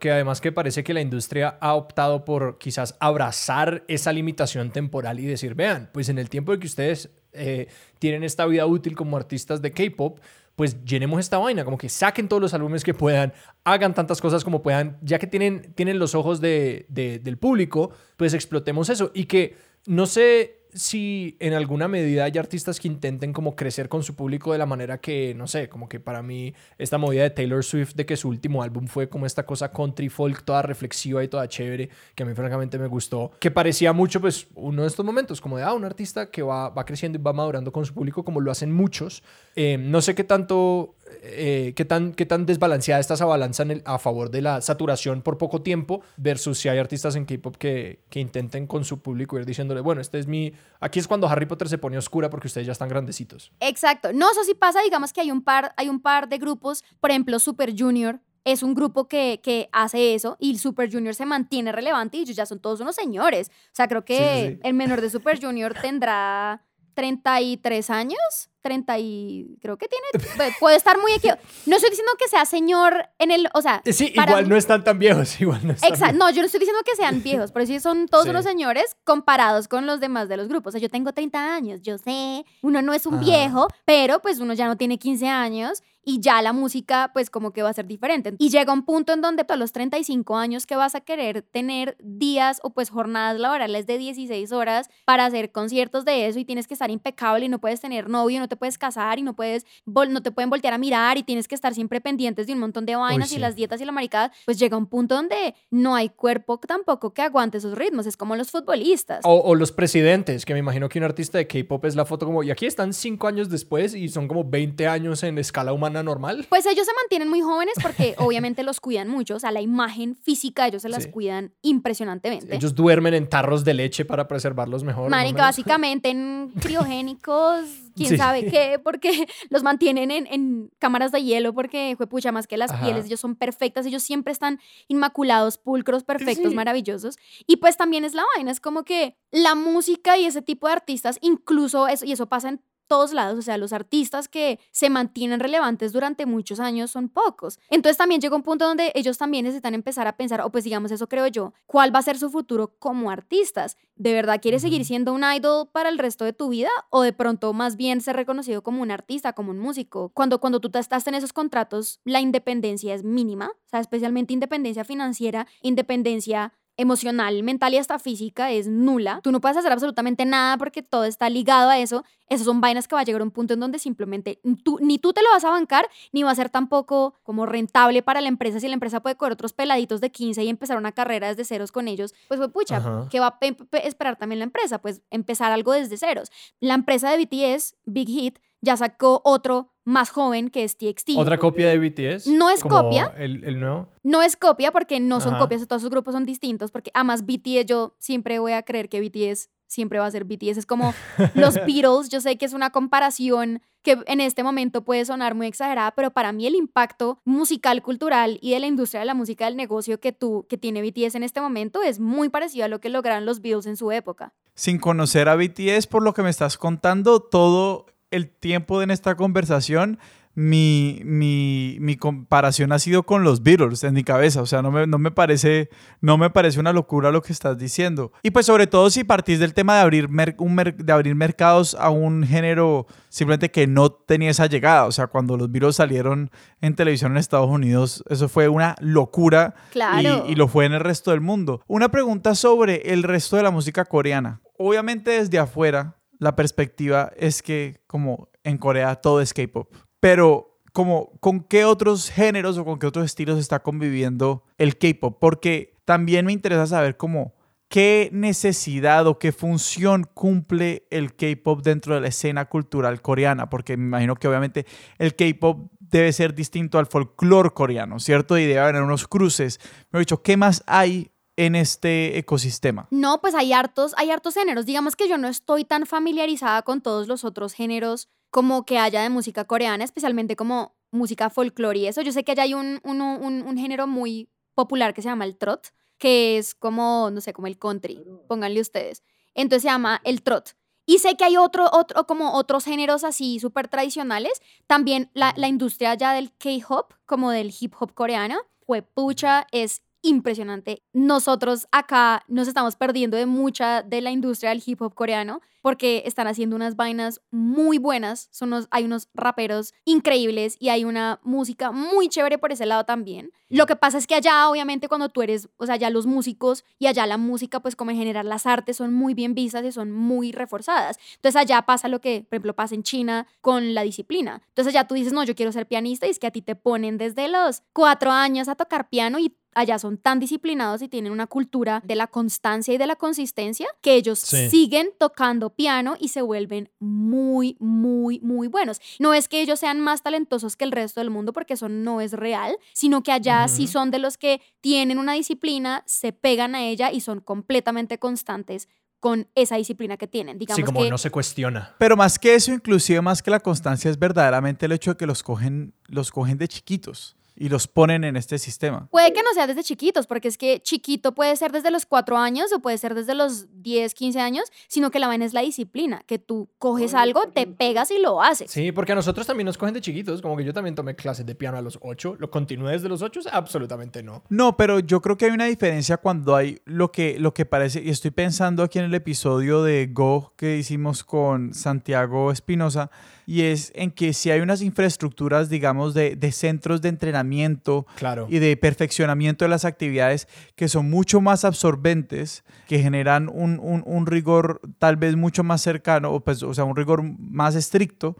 que además que parece que la industria ha optado por quizás abrazar esa limitación temporal y decir, vean, pues en el tiempo de que ustedes eh, tienen esta vida útil como artistas de K-Pop, pues llenemos esta vaina, como que saquen todos los álbumes que puedan, hagan tantas cosas como puedan, ya que tienen, tienen los ojos de- de- del público, pues explotemos eso. Y que no sé si en alguna medida hay artistas que intenten como crecer con su público de la manera que, no sé, como que para mí esta movida de Taylor Swift de que su último álbum fue como esta cosa country folk toda reflexiva y toda chévere, que a mí francamente me gustó, que parecía mucho pues uno de estos momentos, como de, ah, un artista que va, va creciendo y va madurando con su público como lo hacen muchos. Eh, no sé qué tanto, eh, qué, tan, qué tan desbalanceada está esa balanza en el- a favor de la saturación por poco tiempo versus si hay artistas en K-pop que, que intenten con su público ir diciéndole, bueno, este es mi... Aquí es cuando Harry Potter se pone oscura porque ustedes ya están grandecitos. Exacto. No, eso sí pasa, digamos que hay un par, hay un par de grupos, por ejemplo, Super Junior es un grupo que, que hace eso y el Super Junior se mantiene relevante y ellos ya son todos unos señores. O sea, creo que Sí, sí, sí. el menor de Super Junior tendrá 33 años, 30 y creo que tiene, pu- puede estar muy equivocado. No estoy diciendo que sea señor en el, o sea, Sí, para igual mí- no están tan viejos, igual no están Exacto, no, yo no estoy diciendo que sean viejos, pero sí son todos Sí. unos señores comparados con los demás de los grupos. O sea, yo tengo 30 años, yo sé, uno no es un viejo, pero pues uno ya no tiene 15 años y ya la música pues como que va a ser diferente. Y llega un punto en donde a los 35 años que vas a querer tener días o pues jornadas laborales de 16 horas para hacer conciertos de eso y tienes que estar impecable y no puedes tener novio, no te puedes casar y no puedes no te pueden voltear a mirar y tienes que estar siempre pendientes de un montón de vainas y sí. las dietas y la maricada, pues llega un punto donde no hay cuerpo tampoco que aguante esos ritmos, es como los futbolistas. O, o los presidentes, que me imagino que un artista de K-pop es la foto como, y aquí están cinco años después y son como 20 años en escala humana normal. Pues ellos se mantienen muy jóvenes porque obviamente los cuidan mucho, o sea, la imagen física ellos se las Sí. cuidan impresionantemente. Ellos duermen en tarros de leche para preservarlos mejor. Marica, básicamente en criogénicos, quién Sí. sabe qué, porque los mantienen en, en cámaras de hielo, porque, pucha, más que las Ajá. pieles, ellos son perfectas, ellos siempre están inmaculados, pulcros, perfectos, Sí. maravillosos. Y pues también es la vaina, es como que la música y ese tipo de artistas, incluso eso, y eso pasa en todos lados, o sea, los artistas que se mantienen relevantes durante muchos años son pocos. Entonces también llega un punto donde ellos también necesitan empezar a pensar, o pues digamos eso creo yo, ¿cuál va a ser su futuro como artistas? ¿De verdad quieres seguir siendo un idol para el resto de tu vida? ¿O de pronto más bien ser reconocido como un artista, como un músico? Cuando, cuando tú te estás en esos contratos, la independencia es mínima, o sea, especialmente independencia financiera, independencia emocional, mental y hasta física es nula. Tú no puedes hacer absolutamente nada porque todo está ligado a eso. Esas son vainas que va a llegar a un punto en donde simplemente tú, ni tú te lo vas a bancar, ni va a ser tampoco como rentable para la empresa. Si la empresa puede coger otros peladitos de 15 y empezar una carrera desde ceros con ellos, pues, pues pucha, Ajá. ¿qué va a pe- pe- esperar también la empresa? Pues empezar algo desde ceros. La empresa de BTS, Big Hit, ya sacó otro más joven que es TXT. Otra copia de BTS. No es como copia. El, el nuevo. No es copia porque no son Ajá. copias, todos sus grupos son distintos, porque además BTS yo siempre voy a creer que BTS siempre va a ser BTS. Es como los Beatles, yo sé que es una comparación que en este momento puede sonar muy exagerada, pero para mí el impacto musical, cultural y de la industria de la música del negocio que, tú, que tiene BTS en este momento es muy parecido a lo que lograron los Beatles en su época. Sin conocer a BTS, por lo que me estás contando, todo el tiempo en esta conversación, mi, mi, mi comparación ha sido con los Beatles en mi cabeza. O sea, no me, no, me parece, no me parece una locura lo que estás diciendo. Y pues sobre todo si partís del tema de abrir, mer- un mer- de abrir mercados a un género simplemente que no tenía esa llegada. O sea, cuando los Beatles salieron en televisión en Estados Unidos, eso fue una locura Claro. y, y lo fue en el resto del mundo. Una pregunta sobre el resto de la música coreana. Obviamente desde afuera la perspectiva es que como en Corea todo es K-pop, pero como con qué otros géneros o con qué otros estilos está conviviendo el K-pop, porque también me interesa saber cómo qué necesidad o qué función cumple el K-pop dentro de la escena cultural coreana, porque me imagino que obviamente el K-pop debe ser distinto al folclore coreano, ¿cierto? Y debe haber unos cruces. Me he dicho, ¿qué más hay en este ecosistema? No, pues hay hartos, hay hartos géneros. Digamos que yo no estoy tan familiarizada con todos los otros géneros como que haya de música coreana, especialmente como música folclore y eso. Yo sé que allá hay un, uno- un, un género muy popular que se llama el trot, que es como, no sé, como el country, pónganle ustedes. Entonces se llama el trot. Y sé que hay otro, otro, como otros géneros así súper tradicionales. También la, la industria ya del K-hop, como del hip hop coreano, fue pucha, es impresionante. Nosotros acá nos estamos perdiendo de mucha de la industria del hip hop coreano porque están haciendo unas vainas muy buenas. Son unos- hay unos raperos increíbles y hay una música muy chévere por ese lado también. Lo que pasa es que allá, obviamente, cuando tú eres, o sea, ya los músicos y allá la música, pues como en general las artes son muy bien vistas y son muy reforzadas. Entonces allá pasa lo que, por ejemplo, pasa en China con la disciplina. Entonces allá tú dices, no, yo quiero ser pianista y es que a ti te ponen desde los cuatro años a tocar piano y allá son tan disciplinados y tienen una cultura de la constancia y de la consistencia que ellos Sí. siguen tocando piano y se vuelven muy, muy, muy buenos. No es que ellos sean más talentosos que el resto del mundo porque eso no es real, sino que allá sí Ujú. son de los que tienen una disciplina, se pegan a ella y son completamente constantes con esa disciplina que tienen. Digamos Sí, como que no se cuestiona. Pero más que eso, inclusive más que la constancia, es verdaderamente el hecho de que los cogen, los cogen de chiquitos y los ponen en este sistema. Puede que no sea desde chiquitos, porque es que chiquito puede ser desde los cuatro años o puede ser desde los 10, 15 años, sino que la vaina es la disciplina, que tú coges algo, te pegas y lo haces. Sí, porque a nosotros también nos cogen de chiquitos. Como que yo también tomé clases de piano a los 8. ¿Lo continué desde los 8? Absolutamente no. No, pero yo creo que hay una diferencia cuando hay lo que, lo que parece, y estoy pensando aquí en el episodio de Go que hicimos con Santiago Espinosa, y es en que si hay unas infraestructuras, digamos, de, de centros de entrenamiento Claro. y de perfeccionamiento de las actividades que son mucho más absorbentes, que generan un, un- un rigor tal vez mucho más cercano, o, pues, o sea, un rigor más estricto,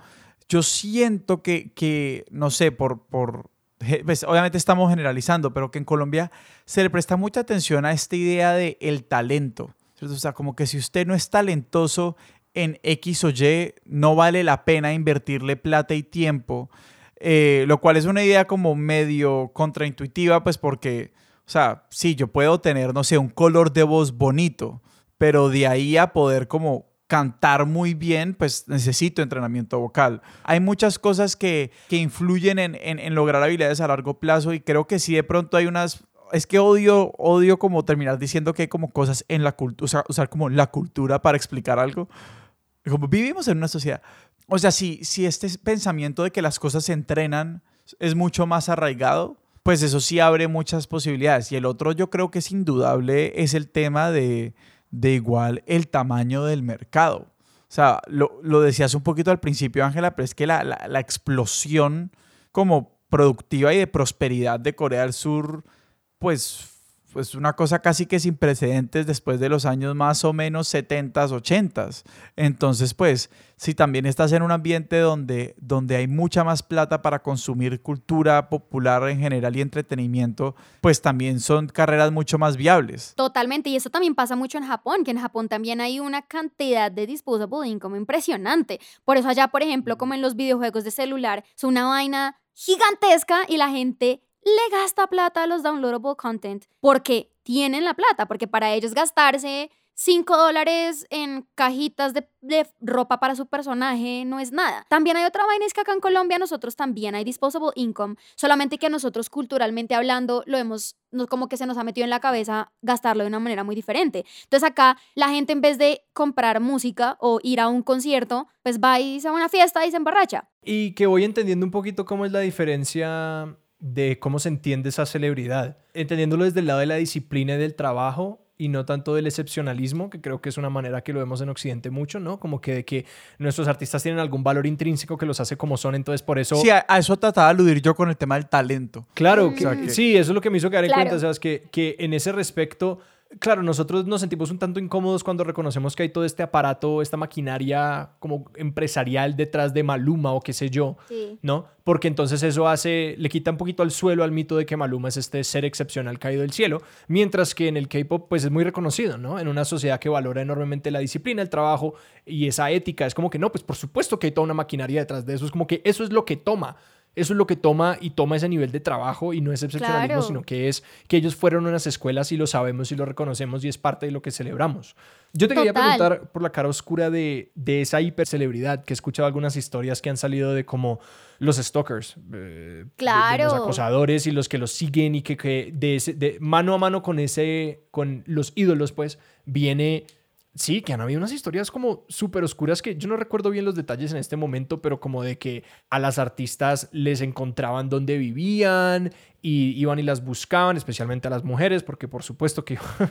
yo siento que, que no sé, por, por pues, obviamente estamos generalizando, pero que en Colombia se le presta mucha atención a esta idea de el talento. O sea, como que si usted no es talentoso en X o Y, no vale la pena invertirle plata y tiempo eh, lo cual es una idea como medio contraintuitiva, pues porque, o sea, sí, yo puedo tener, no sé, un color de voz bonito, pero de ahí a poder como cantar muy bien, pues necesito entrenamiento vocal. Hay muchas cosas que, que influyen en, en, en, lograr habilidades a largo plazo y creo que sí de pronto hay unas... Es que odio, odio como terminar diciendo que hay como cosas en la cultura, usar, usar como la cultura para explicar algo. Como vivimos en una sociedad. O sea, si, si este pensamiento de que las cosas se entrenan es mucho más arraigado, pues eso sí abre muchas posibilidades. Y el otro yo creo que es indudable es el tema de, de igual el tamaño del mercado. O sea, lo, lo decías un poquito al principio, Ángela, pero es que la, la, la, explosión como productiva y de prosperidad de Corea del Sur, pues, pues una cosa casi que sin precedentes después de los años más o menos 70s, 80s. Entonces, pues, si también estás en un ambiente donde, donde hay mucha más plata para consumir cultura popular en general y entretenimiento, pues también son carreras mucho más viables. Totalmente, y eso también pasa mucho en Japón, que en Japón también hay una cantidad de disposable income impresionante. Por eso allá, por ejemplo, como en los videojuegos de celular, es una vaina gigantesca y la gente le gasta plata a los downloadable content porque tienen la plata, porque para ellos gastarse 5 dólares en cajitas de, ropa para su personaje no es nada. También hay otra vaina, es que acá en Colombia nosotros también hay disposable income, solamente que nosotros culturalmente hablando lo hemos, como que se nos ha metido en la cabeza gastarlo de una manera muy diferente. Entonces acá la gente en vez de comprar música o ir a un concierto, pues va y se va a una fiesta y se emborracha. Y que voy entendiendo un poquito cómo es la diferencia de cómo se entiende esa celebridad, entendiéndolo desde el lado de la disciplina y del trabajo y no tanto del excepcionalismo, que creo que es una manera que lo vemos en Occidente mucho, ¿no? Como que de que nuestros artistas tienen algún valor intrínseco que los hace como son, entonces por eso... Sí, a, a eso trataba de aludir yo con el tema del talento. Claro, Mm. que, O sea, que- sí, eso es lo que me hizo caer en Claro. cuenta, ¿sabes? Que, que en ese respecto, claro, nosotros nos sentimos un tanto incómodos cuando reconocemos que hay todo este aparato, esta maquinaria como empresarial detrás de Maluma o qué sé yo, Sí. ¿no? Porque entonces eso hace, le quita un poquito al suelo al mito de que Maluma es este ser excepcional caído del cielo, mientras que en el K-pop pues es muy reconocido, ¿no? En una sociedad que valora enormemente la disciplina, el trabajo y esa ética, es como que no, pues por supuesto que hay toda una maquinaria detrás de eso, es como que eso es lo que toma. Eso es lo que toma y toma ese nivel de trabajo y no es excepcionalismo, Claro. sino que es que ellos fueron a unas escuelas y lo sabemos y lo reconocemos y es parte de lo que celebramos. Yo te quería Total. preguntar por la cara oscura de, de esa hipercelebridad, que he escuchado algunas historias que han salido de como los stalkers, eh, de- de Claro. los acosadores y los que los siguen y que, que de, ese- de mano a mano con ese, con los ídolos, pues viene Sí, que han habido unas historias como súper oscuras que yo no recuerdo bien los detalles en este momento, pero como de que a las artistas les encontraban dónde vivían y iban y las buscaban, especialmente a las mujeres, porque por supuesto que, por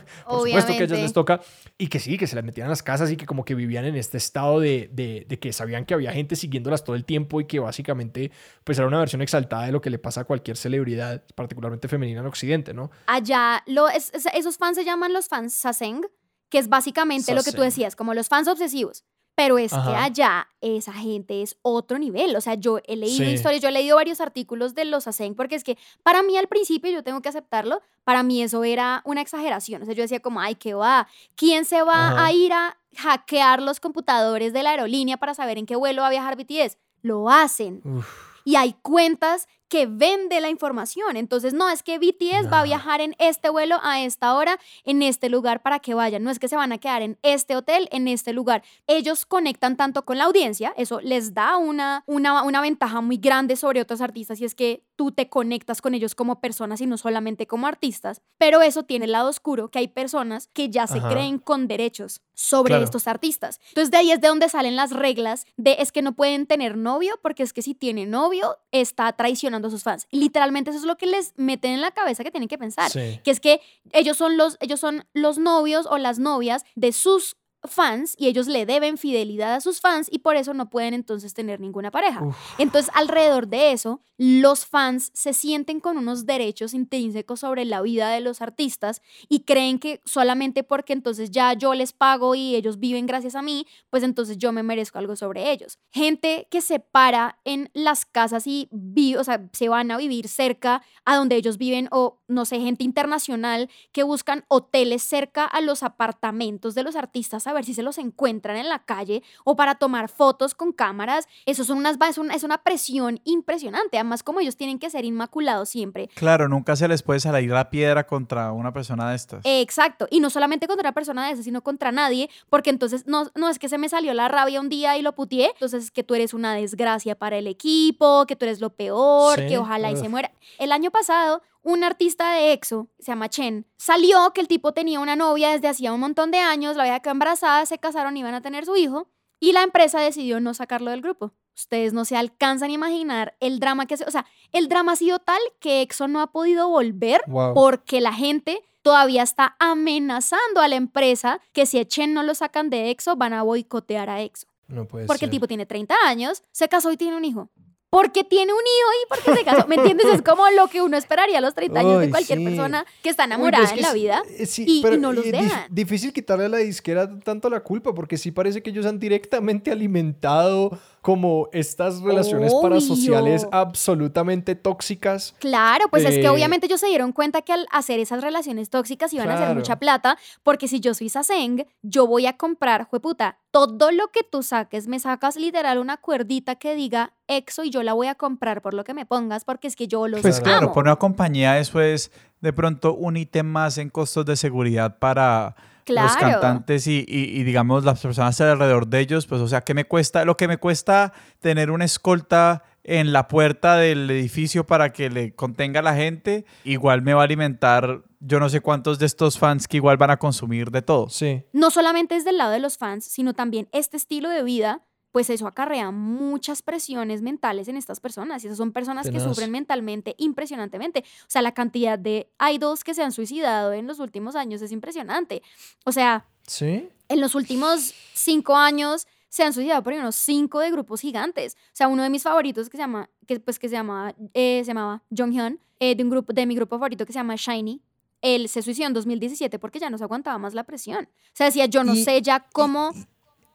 supuesto que a ellas les toca, y que sí, que se las metían a las casas y que como que vivían en este estado de, de, de que sabían que había gente siguiéndolas todo el tiempo y que básicamente pues era una versión exaltada de lo que le pasa a cualquier celebridad, particularmente femenina en Occidente, ¿no? Allá, lo, es- es- esos fans se llaman los fans saseng, que es básicamente lo que tú decías, como los fans obsesivos. Pero es que Ajá. allá esa gente es otro nivel. O sea, yo he leído Sí. historias, yo he leído varios artículos de los Saseng, porque es que para mí al principio, yo tengo que aceptarlo, para mí eso era una exageración. O sea, yo decía como, ay, ¿qué va? ¿Quién se va Ajá. a ir a hackear los computadores de la aerolínea para saber en qué vuelo va a viajar BTS? Lo hacen. Uf. y hay cuentas que vende la información. Entonces, no es que BTS va a viajar en este vuelo a esta hora, en este lugar para que vayan. No es que se van a quedar en este hotel, en este lugar. Ellos conectan tanto con la audiencia, eso les da una, una, una ventaja muy grande sobre otros artistas y es que tú te conectas con ellos como personas y no solamente como artistas. Pero eso tiene el lado oscuro, que hay personas que ya se Ajá. creen con derechos sobre Claro. estos artistas. Entonces, de ahí es de donde salen las reglas de es que no pueden tener novio porque es que si tiene novio está traicionando a sus fans. Literalmente eso es lo que les meten en la cabeza que tienen que pensar, Sí. que es que ellos son los ellos son los novios o las novias de sus fans y ellos le deben fidelidad a sus fans y por eso no pueden entonces tener ninguna pareja. Uf. Entonces, alrededor de eso, los fans se sienten con unos derechos intrínsecos sobre la vida de los artistas y creen que solamente porque entonces ya yo les pago y ellos viven gracias a mí, pues entonces yo me merezco algo sobre ellos. Gente que se para en las casas y vive, o sea, se van a vivir cerca a donde ellos viven o no sé, gente internacional que buscan hoteles cerca a los apartamentos de los artistas a ver si se los encuentran en la calle o para tomar fotos con cámaras. Eso son unas, es, una, es una presión impresionante. Además, como ellos tienen que ser inmaculados siempre. Claro, nunca se les puede salir la piedra contra una persona de estas. Exacto. Y no solamente contra una persona de esas, sino contra nadie, porque entonces no, no es que se me salió la rabia un día y lo putié. Entonces es que tú eres una desgracia para el equipo, que tú eres lo peor, Sí, que ojalá y se muera. El año pasado, un artista de EXO, se llama Chen, salió que el tipo tenía una novia desde hacía un montón de años, la había quedado embarazada, se casaron, iban a tener su hijo, y la empresa decidió no sacarlo del grupo. Ustedes no se alcanzan a imaginar el drama que se... O sea, el drama ha sido tal que EXO no ha podido volver Wow. porque la gente todavía está amenazando a la empresa que si a Chen no lo sacan de EXO, van a boicotear a EXO. No puede Porque el tipo tiene 30 años, se casó y tiene un hijo. Porque tiene un hijo y porque se casó. ¿Me entiendes? Es como lo que uno esperaría a los 30 años de cualquier sí. persona que está Uy, enamorada es que en la vida. eh, sí, y- y no los dejan. difícil quitarle a la disquera tanto la culpa, porque sí parece que ellos han directamente alimentado como estas relaciones parasociales absolutamente tóxicas. Claro, pues es que Eh, obviamente ellos se dieron cuenta que al hacer esas relaciones tóxicas iban a hacer mucha plata, porque si yo soy Saseng, yo voy a comprar, jueputa, todo lo que tú saques, me sacas literal una cuerdita que diga EXO y yo la voy a comprar por lo que me pongas, porque es que yo los Pues claro, amo. por una compañía eso es de pronto un ítem más en costos de seguridad para los cantantes y, y- y, digamos las personas alrededor de ellos, pues o sea, ¿qué me cuesta? Lo que me cuesta tener una escolta en la puerta del edificio para que le contenga a la gente, igual me va a alimentar yo no sé cuántos de estos fans que igual van a consumir de todo. Sí. no solamente es del lado de los fans, sino también este estilo de vida, pues eso acarrea muchas presiones mentales en estas personas. Y esas son personas que sufren mentalmente impresionantemente. O sea, la cantidad de idols que se han suicidado en los últimos años es impresionante. O sea, ¿Sí? en los últimos cinco años se han suicidado por unos cinco de grupos gigantes. O sea, uno de mis favoritos que se llama, que, pues, que se llama, eh, se llamaba Jonghyun, eh, de un grupo, de mi grupo favorito que se llama Shiny. Él se suicidó en 2017 porque ya no se aguantaba más la presión. O sea, decía, yo no Y- sé ya cómo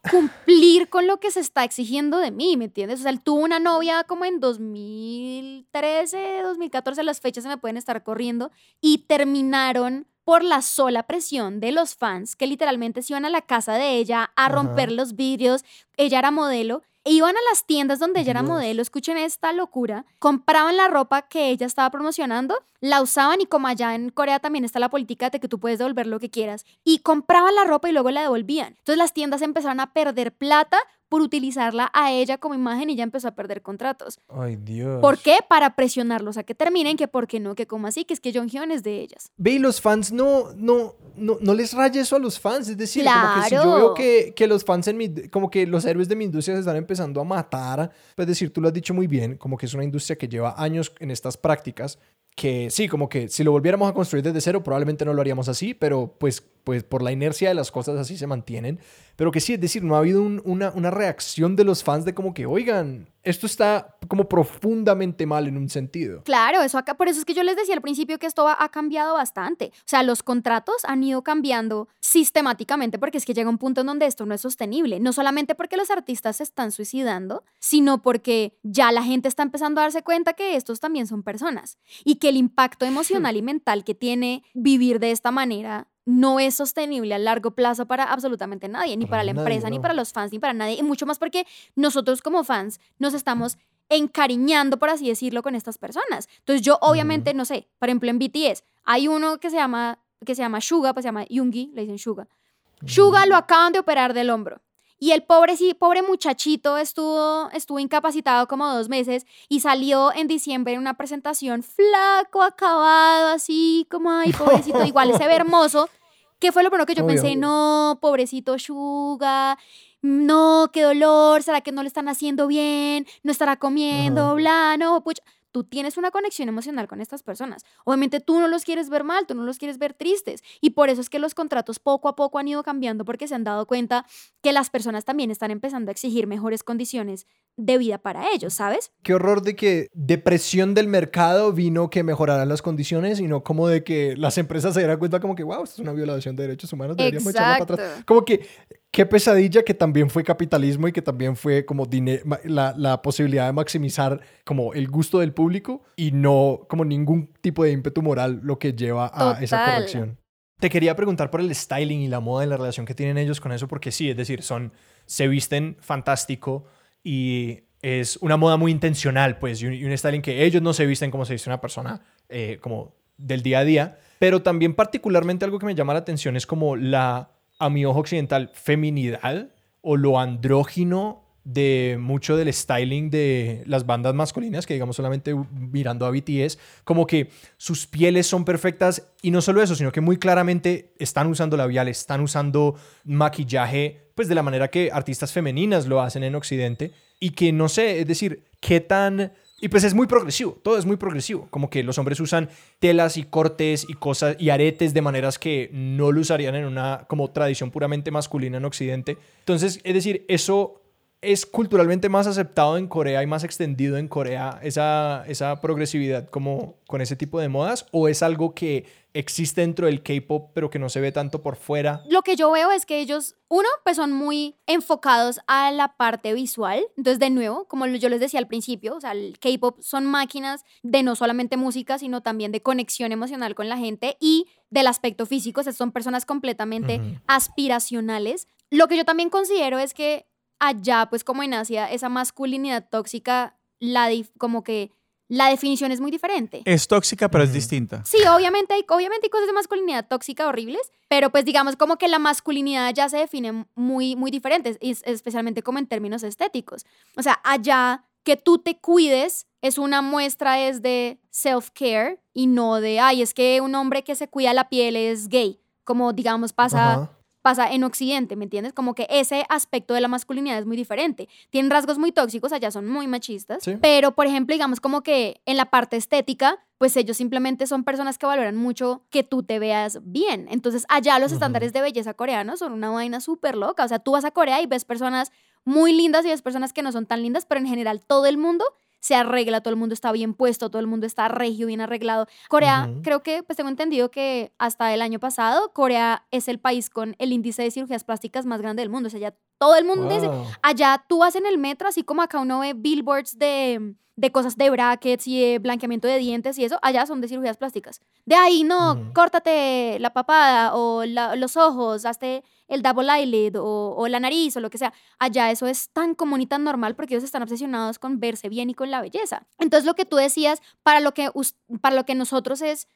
cumplir con lo que se está exigiendo de mí, ¿me entiendes? O sea, él tuvo una novia como en 2013, 2014, las fechas se me pueden estar corriendo, y terminaron por la sola presión de los fans que literalmente se iban a la casa de ella a Ajá. romper los vidrios, ella era modelo, e iban a las tiendas donde ella era modelo, escuchen esta locura, compraban la ropa que ella estaba promocionando, la usaban y como allá en Corea también está la política de que tú puedes devolver lo que quieras, y compraban la ropa y luego la devolvían. Entonces las tiendas empezaron a perder plata por utilizarla a ella como imagen y ya empezó a perder contratos. Ay, Dios. ¿Por qué? Para presionarlos a que terminen, que por qué no, que como así, que es que Jonghyun es de ellas. Ve, y los fans no, no, no, no les raya eso a los fans. Es decir, como que si yo Claro. veo que, que los fans en mi, como que los héroes de mi industria se están empezando a matar, pues decir, tú lo has dicho muy bien, como que es una industria que lleva años en estas prácticas, que sí, como que si lo volviéramos a construir desde cero, probablemente no lo haríamos así, pero pues, pues por la inercia de las cosas así se mantienen. Pero que sí, es decir, no ha habido un- una, una reacción de los fans de como que, oigan, esto está como profundamente mal en un sentido. Claro, eso acá, por eso es que yo les decía al principio que esto ha cambiado bastante. O sea, los contratos han ido cambiando sistemáticamente porque es que llega un punto en donde esto no es sostenible. No solamente porque los artistas se están suicidando, sino porque ya la gente está empezando a darse cuenta que estos también son personas y que el impacto emocional y mental que tiene vivir de esta manera no es sostenible a largo plazo para absolutamente nadie, ni Para para, la nadie, empresa, ni para los fans, ni para nadie, y mucho más porque nosotros como fans nos estamos encariñando, por así decirlo, con estas personas. Entonces yo obviamente, no sé, por ejemplo en BTS, hay uno que se llama, que se llama Suga, pues se llama Yoongi, le dicen Suga. Suga lo acaban de operar del hombro. Y el pobre, sí, pobre muchachito estuvo, estuvo incapacitado como dos meses y salió en diciembre en una presentación flaco, acabado, así como, ay, pobrecito, igual se ve hermoso. ¿Qué fue lo primero que yo Obvio. pensé? No, pobrecito Suga, no, qué dolor, ¿será que no le están haciendo bien? ¿No estará comiendo? Ajá. Bla, no, pucha. Tú tienes una conexión emocional con estas personas. Obviamente tú no los quieres ver mal, tú no los quieres ver tristes. Y por eso es que los contratos poco a poco han ido cambiando porque se han dado cuenta que las personas también están empezando a exigir mejores condiciones de vida para ellos, ¿sabes? Qué horror de que de presión del mercado vino que mejoraran las condiciones y no como de que las empresas se dieran cuenta como que, wow, esto es una violación de derechos humanos, deberíamos echarla para atrás. Exacto. Como que, qué pesadilla que también fue capitalismo y que también fue como la, la posibilidad de maximizar como el gusto del público y no como ningún tipo de ímpetu moral lo que lleva a esa Total. corrección. te quería preguntar por el styling y la moda y la relación que tienen ellos con eso, porque sí, es decir, son, se visten fantástico y es una moda muy intencional, pues, y un, y un styling que ellos no se visten como se viste una persona eh, como del día a día, pero también particularmente algo que me llama la atención es como la, a mi ojo occidental, feminidad o lo andrógino de mucho del styling de las bandas masculinas, que digamos solamente mirando a BTS, como que sus pieles son perfectas y no solo eso, sino que muy claramente están usando labial, están usando maquillaje, pues de la manera que artistas femeninas lo hacen en Occidente y que no sé, es decir, qué tan... Y pues es muy progresivo, todo es muy progresivo, como que los hombres usan telas y cortes y cosas y aretes de maneras que no lo usarían en una como tradición puramente masculina en Occidente. Entonces, es decir, eso es culturalmente más aceptado en Corea y más extendido en Corea esa, esa progresividad como con ese tipo de modas o es algo que existe dentro del K-pop pero que no se ve tanto por fuera? Lo que yo veo es que ellos, uno, pues son muy enfocados a la parte visual. Entonces, de nuevo, como yo les decía al principio, o sea, el K-pop son máquinas de no solamente música, sino también de conexión emocional con la gente y del aspecto físico. O sea, son personas completamente aspiracionales. Lo que yo también considero es que allá, pues como en Asia, esa masculinidad tóxica, la como que la definición es muy diferente. Es tóxica, pero es distinta. Sí, obviamente hay, obviamente hay cosas de masculinidad tóxica horribles, pero pues digamos como que la masculinidad ya se define muy, muy diferentes, y es- especialmente como en términos estéticos. O sea, allá que tú te cuides es una muestra es de self-care y no de, ay, es que un hombre que se cuida la piel es gay, como digamos pasa. Pasa en Occidente, ¿me entiendes? Como que ese aspecto de la masculinidad es muy diferente. Tienen rasgos muy tóxicos, allá son muy machistas, Sí. pero por ejemplo, digamos como que en la parte estética, pues ellos simplemente son personas que valoran mucho que tú te veas bien. Entonces, allá los estándares de belleza coreanos son una vaina súper loca. O sea, tú vas a Corea y ves personas muy lindas y ves personas que no son tan lindas, pero en general todo el mundo se arregla, todo el mundo está bien puesto, todo el mundo está regio, bien arreglado. Corea, creo que, pues tengo entendido que hasta el año pasado, Corea es el país con el índice de cirugías plásticas más grande del mundo. O sea, ya todo el mundo dice, allá tú vas en el metro, así como acá uno ve billboards de, de cosas de brackets y de blanqueamiento de dientes y eso, allá son de cirugías plásticas. De ahí, no, córtate la papada o la- los ojos, hazte el double eyelid o, o la nariz o lo que sea. Allá eso es tan común y tan normal porque ellos están obsesionados con verse bien y con la belleza. Entonces lo que tú decías, para lo que, para lo que nosotros es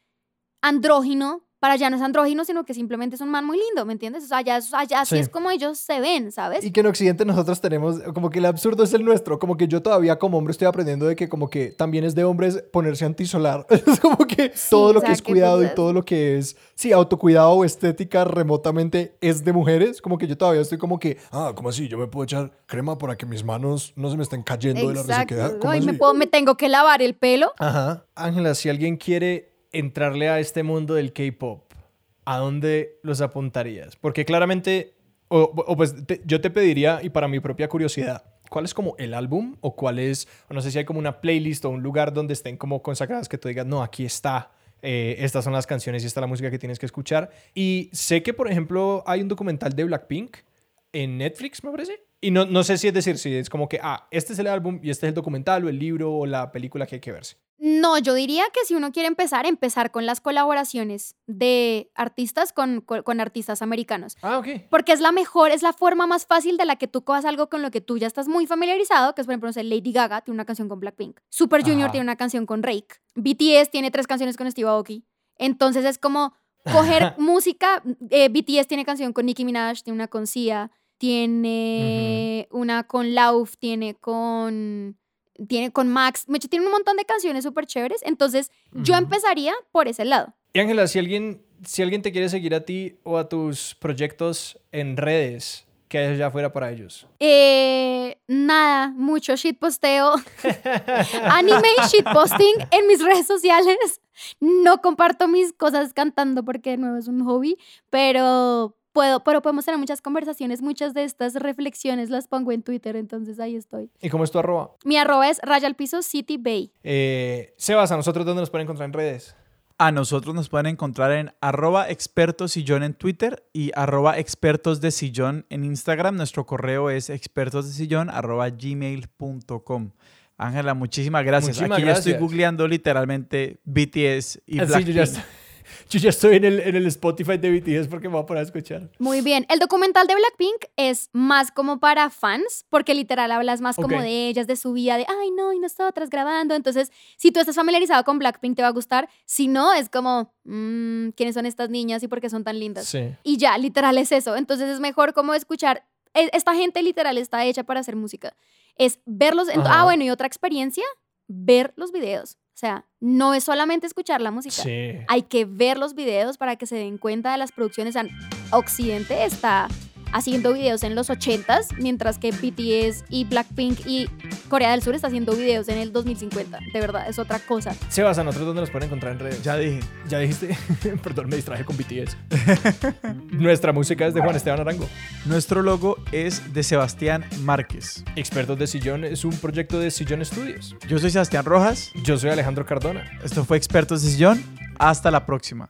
andrógino, para allá no es andrógino, sino que simplemente es un man muy lindo, ¿me entiendes? O sea, allá, allá así Sí. es como ellos se ven, ¿sabes? Y que en Occidente nosotros tenemos, como que el absurdo es el nuestro, como que yo todavía como hombre estoy aprendiendo de que como que también es de hombres ponerse antisolar. Es como que todo o lo sea, que es que, cuidado pues, y todo lo que es, sí, autocuidado o estética remotamente es de mujeres. Como que yo todavía estoy como que, ah, ¿cómo así? Yo me puedo echar crema para que mis manos no se me estén cayendo de la resequedad. ¿Cómo Ay, me, así? puedo- me tengo que lavar el pelo. Ajá. Ángela, si alguien quiere entrarle a este mundo del K-pop, ¿a dónde los apuntarías? Porque claramente, o, pues yo te pediría, y para mi propia curiosidad, ¿cuál es como el álbum o cuál es, no sé si hay como una playlist o un lugar donde estén como consagradas que tú digas, no, aquí está. eh, estas son las canciones y esta es la música que tienes que escuchar. Y sé que, por ejemplo, hay un documental de Blackpink en Netflix, me parece. Y no, no sé si es decir, si es como que, ah, este es el álbum y este es el documental o el libro o la película que hay que verse. No, yo diría que si uno quiere empezar, empezar con las colaboraciones de artistas con, con, con artistas americanos. Ah, ok. Porque es la mejor, es la forma más fácil de la que tú cojas algo con lo que tú ya estás muy familiarizado, que es por ejemplo, no sé, Lady Gaga tiene una canción con Blackpink, Super Junior Ajá. tiene una canción con Rake, BTS tiene tres canciones con Steve Aoki. Entonces es como coger música, eh, BTS tiene canción con Nicki Minaj, tiene una con Sia, tiene una con Lauf, tiene con tiene con Max, hecho tiene un montón de canciones súper chéveres, entonces yo empezaría por ese lado. Y Ángela, si alguien, si alguien te quiere seguir a ti o a tus proyectos en redes, ¿qué hay allá afuera para ellos? Eh, nada, mucho shitposteo, anime y shitposting en mis redes sociales. No comparto mis cosas cantando porque de nuevo es un hobby, pero puedo, pero podemos tener muchas conversaciones, muchas de estas reflexiones las pongo en Twitter, entonces ahí estoy. ¿Y cómo es tu arroba? Mi arroba es raya al piso City Bay. Eh, Sebas, ¿a nosotros dónde nos pueden encontrar en redes? A nosotros nos pueden encontrar en arroba expertos sillón en Twitter y arroba expertos de sillón en Instagram. Nuestro correo es expertos de sillón arroba gmail.com. Ángela, muchísimas gracias. Muchísimas Aquí ya estoy googleando literalmente BTS y Ah, sí, Blackpink. Yo ya estoy- en el, en el Spotify de BTS porque me voy a poner a escuchar. Muy bien. El documental de Blackpink es más como para fans, porque literal hablas más como de ellas, de su vida, de, ay, no, y nosotras grabando. Entonces, si tú estás familiarizado con Blackpink, te va a gustar. Si no, es como, "Mm, ¿quiénes son estas niñas y por qué son tan lindas? Sí. Y ya, literal es eso. Entonces, es mejor como escuchar. e- Esta gente literal está hecha para hacer música. Es verlos. en- ah, bueno, y otra experiencia, ver los videos. O sea, no es solamente escuchar la música. Sí. Hay que ver los videos para que se den cuenta de las producciones. O sea, Occidente está haciendo videos en los 80s, mientras que BTS y Blackpink y Corea del Sur está haciendo videos en el 2050. De verdad, es otra cosa. Sebas, ¿a nosotros dónde nos pueden encontrar en redes? Ya dije. ¿Ya dijiste? Perdón, me distraje con BTS. Nuestra música es de Juan Esteban Arango. Nuestro logo es de Sebastián Márquez. Expertos de Sillón es un proyecto de Sillón Studios. Yo soy Sebastián Rojas. Yo soy Alejandro Cardona. Esto fue Expertos de Sillón. Hasta la próxima.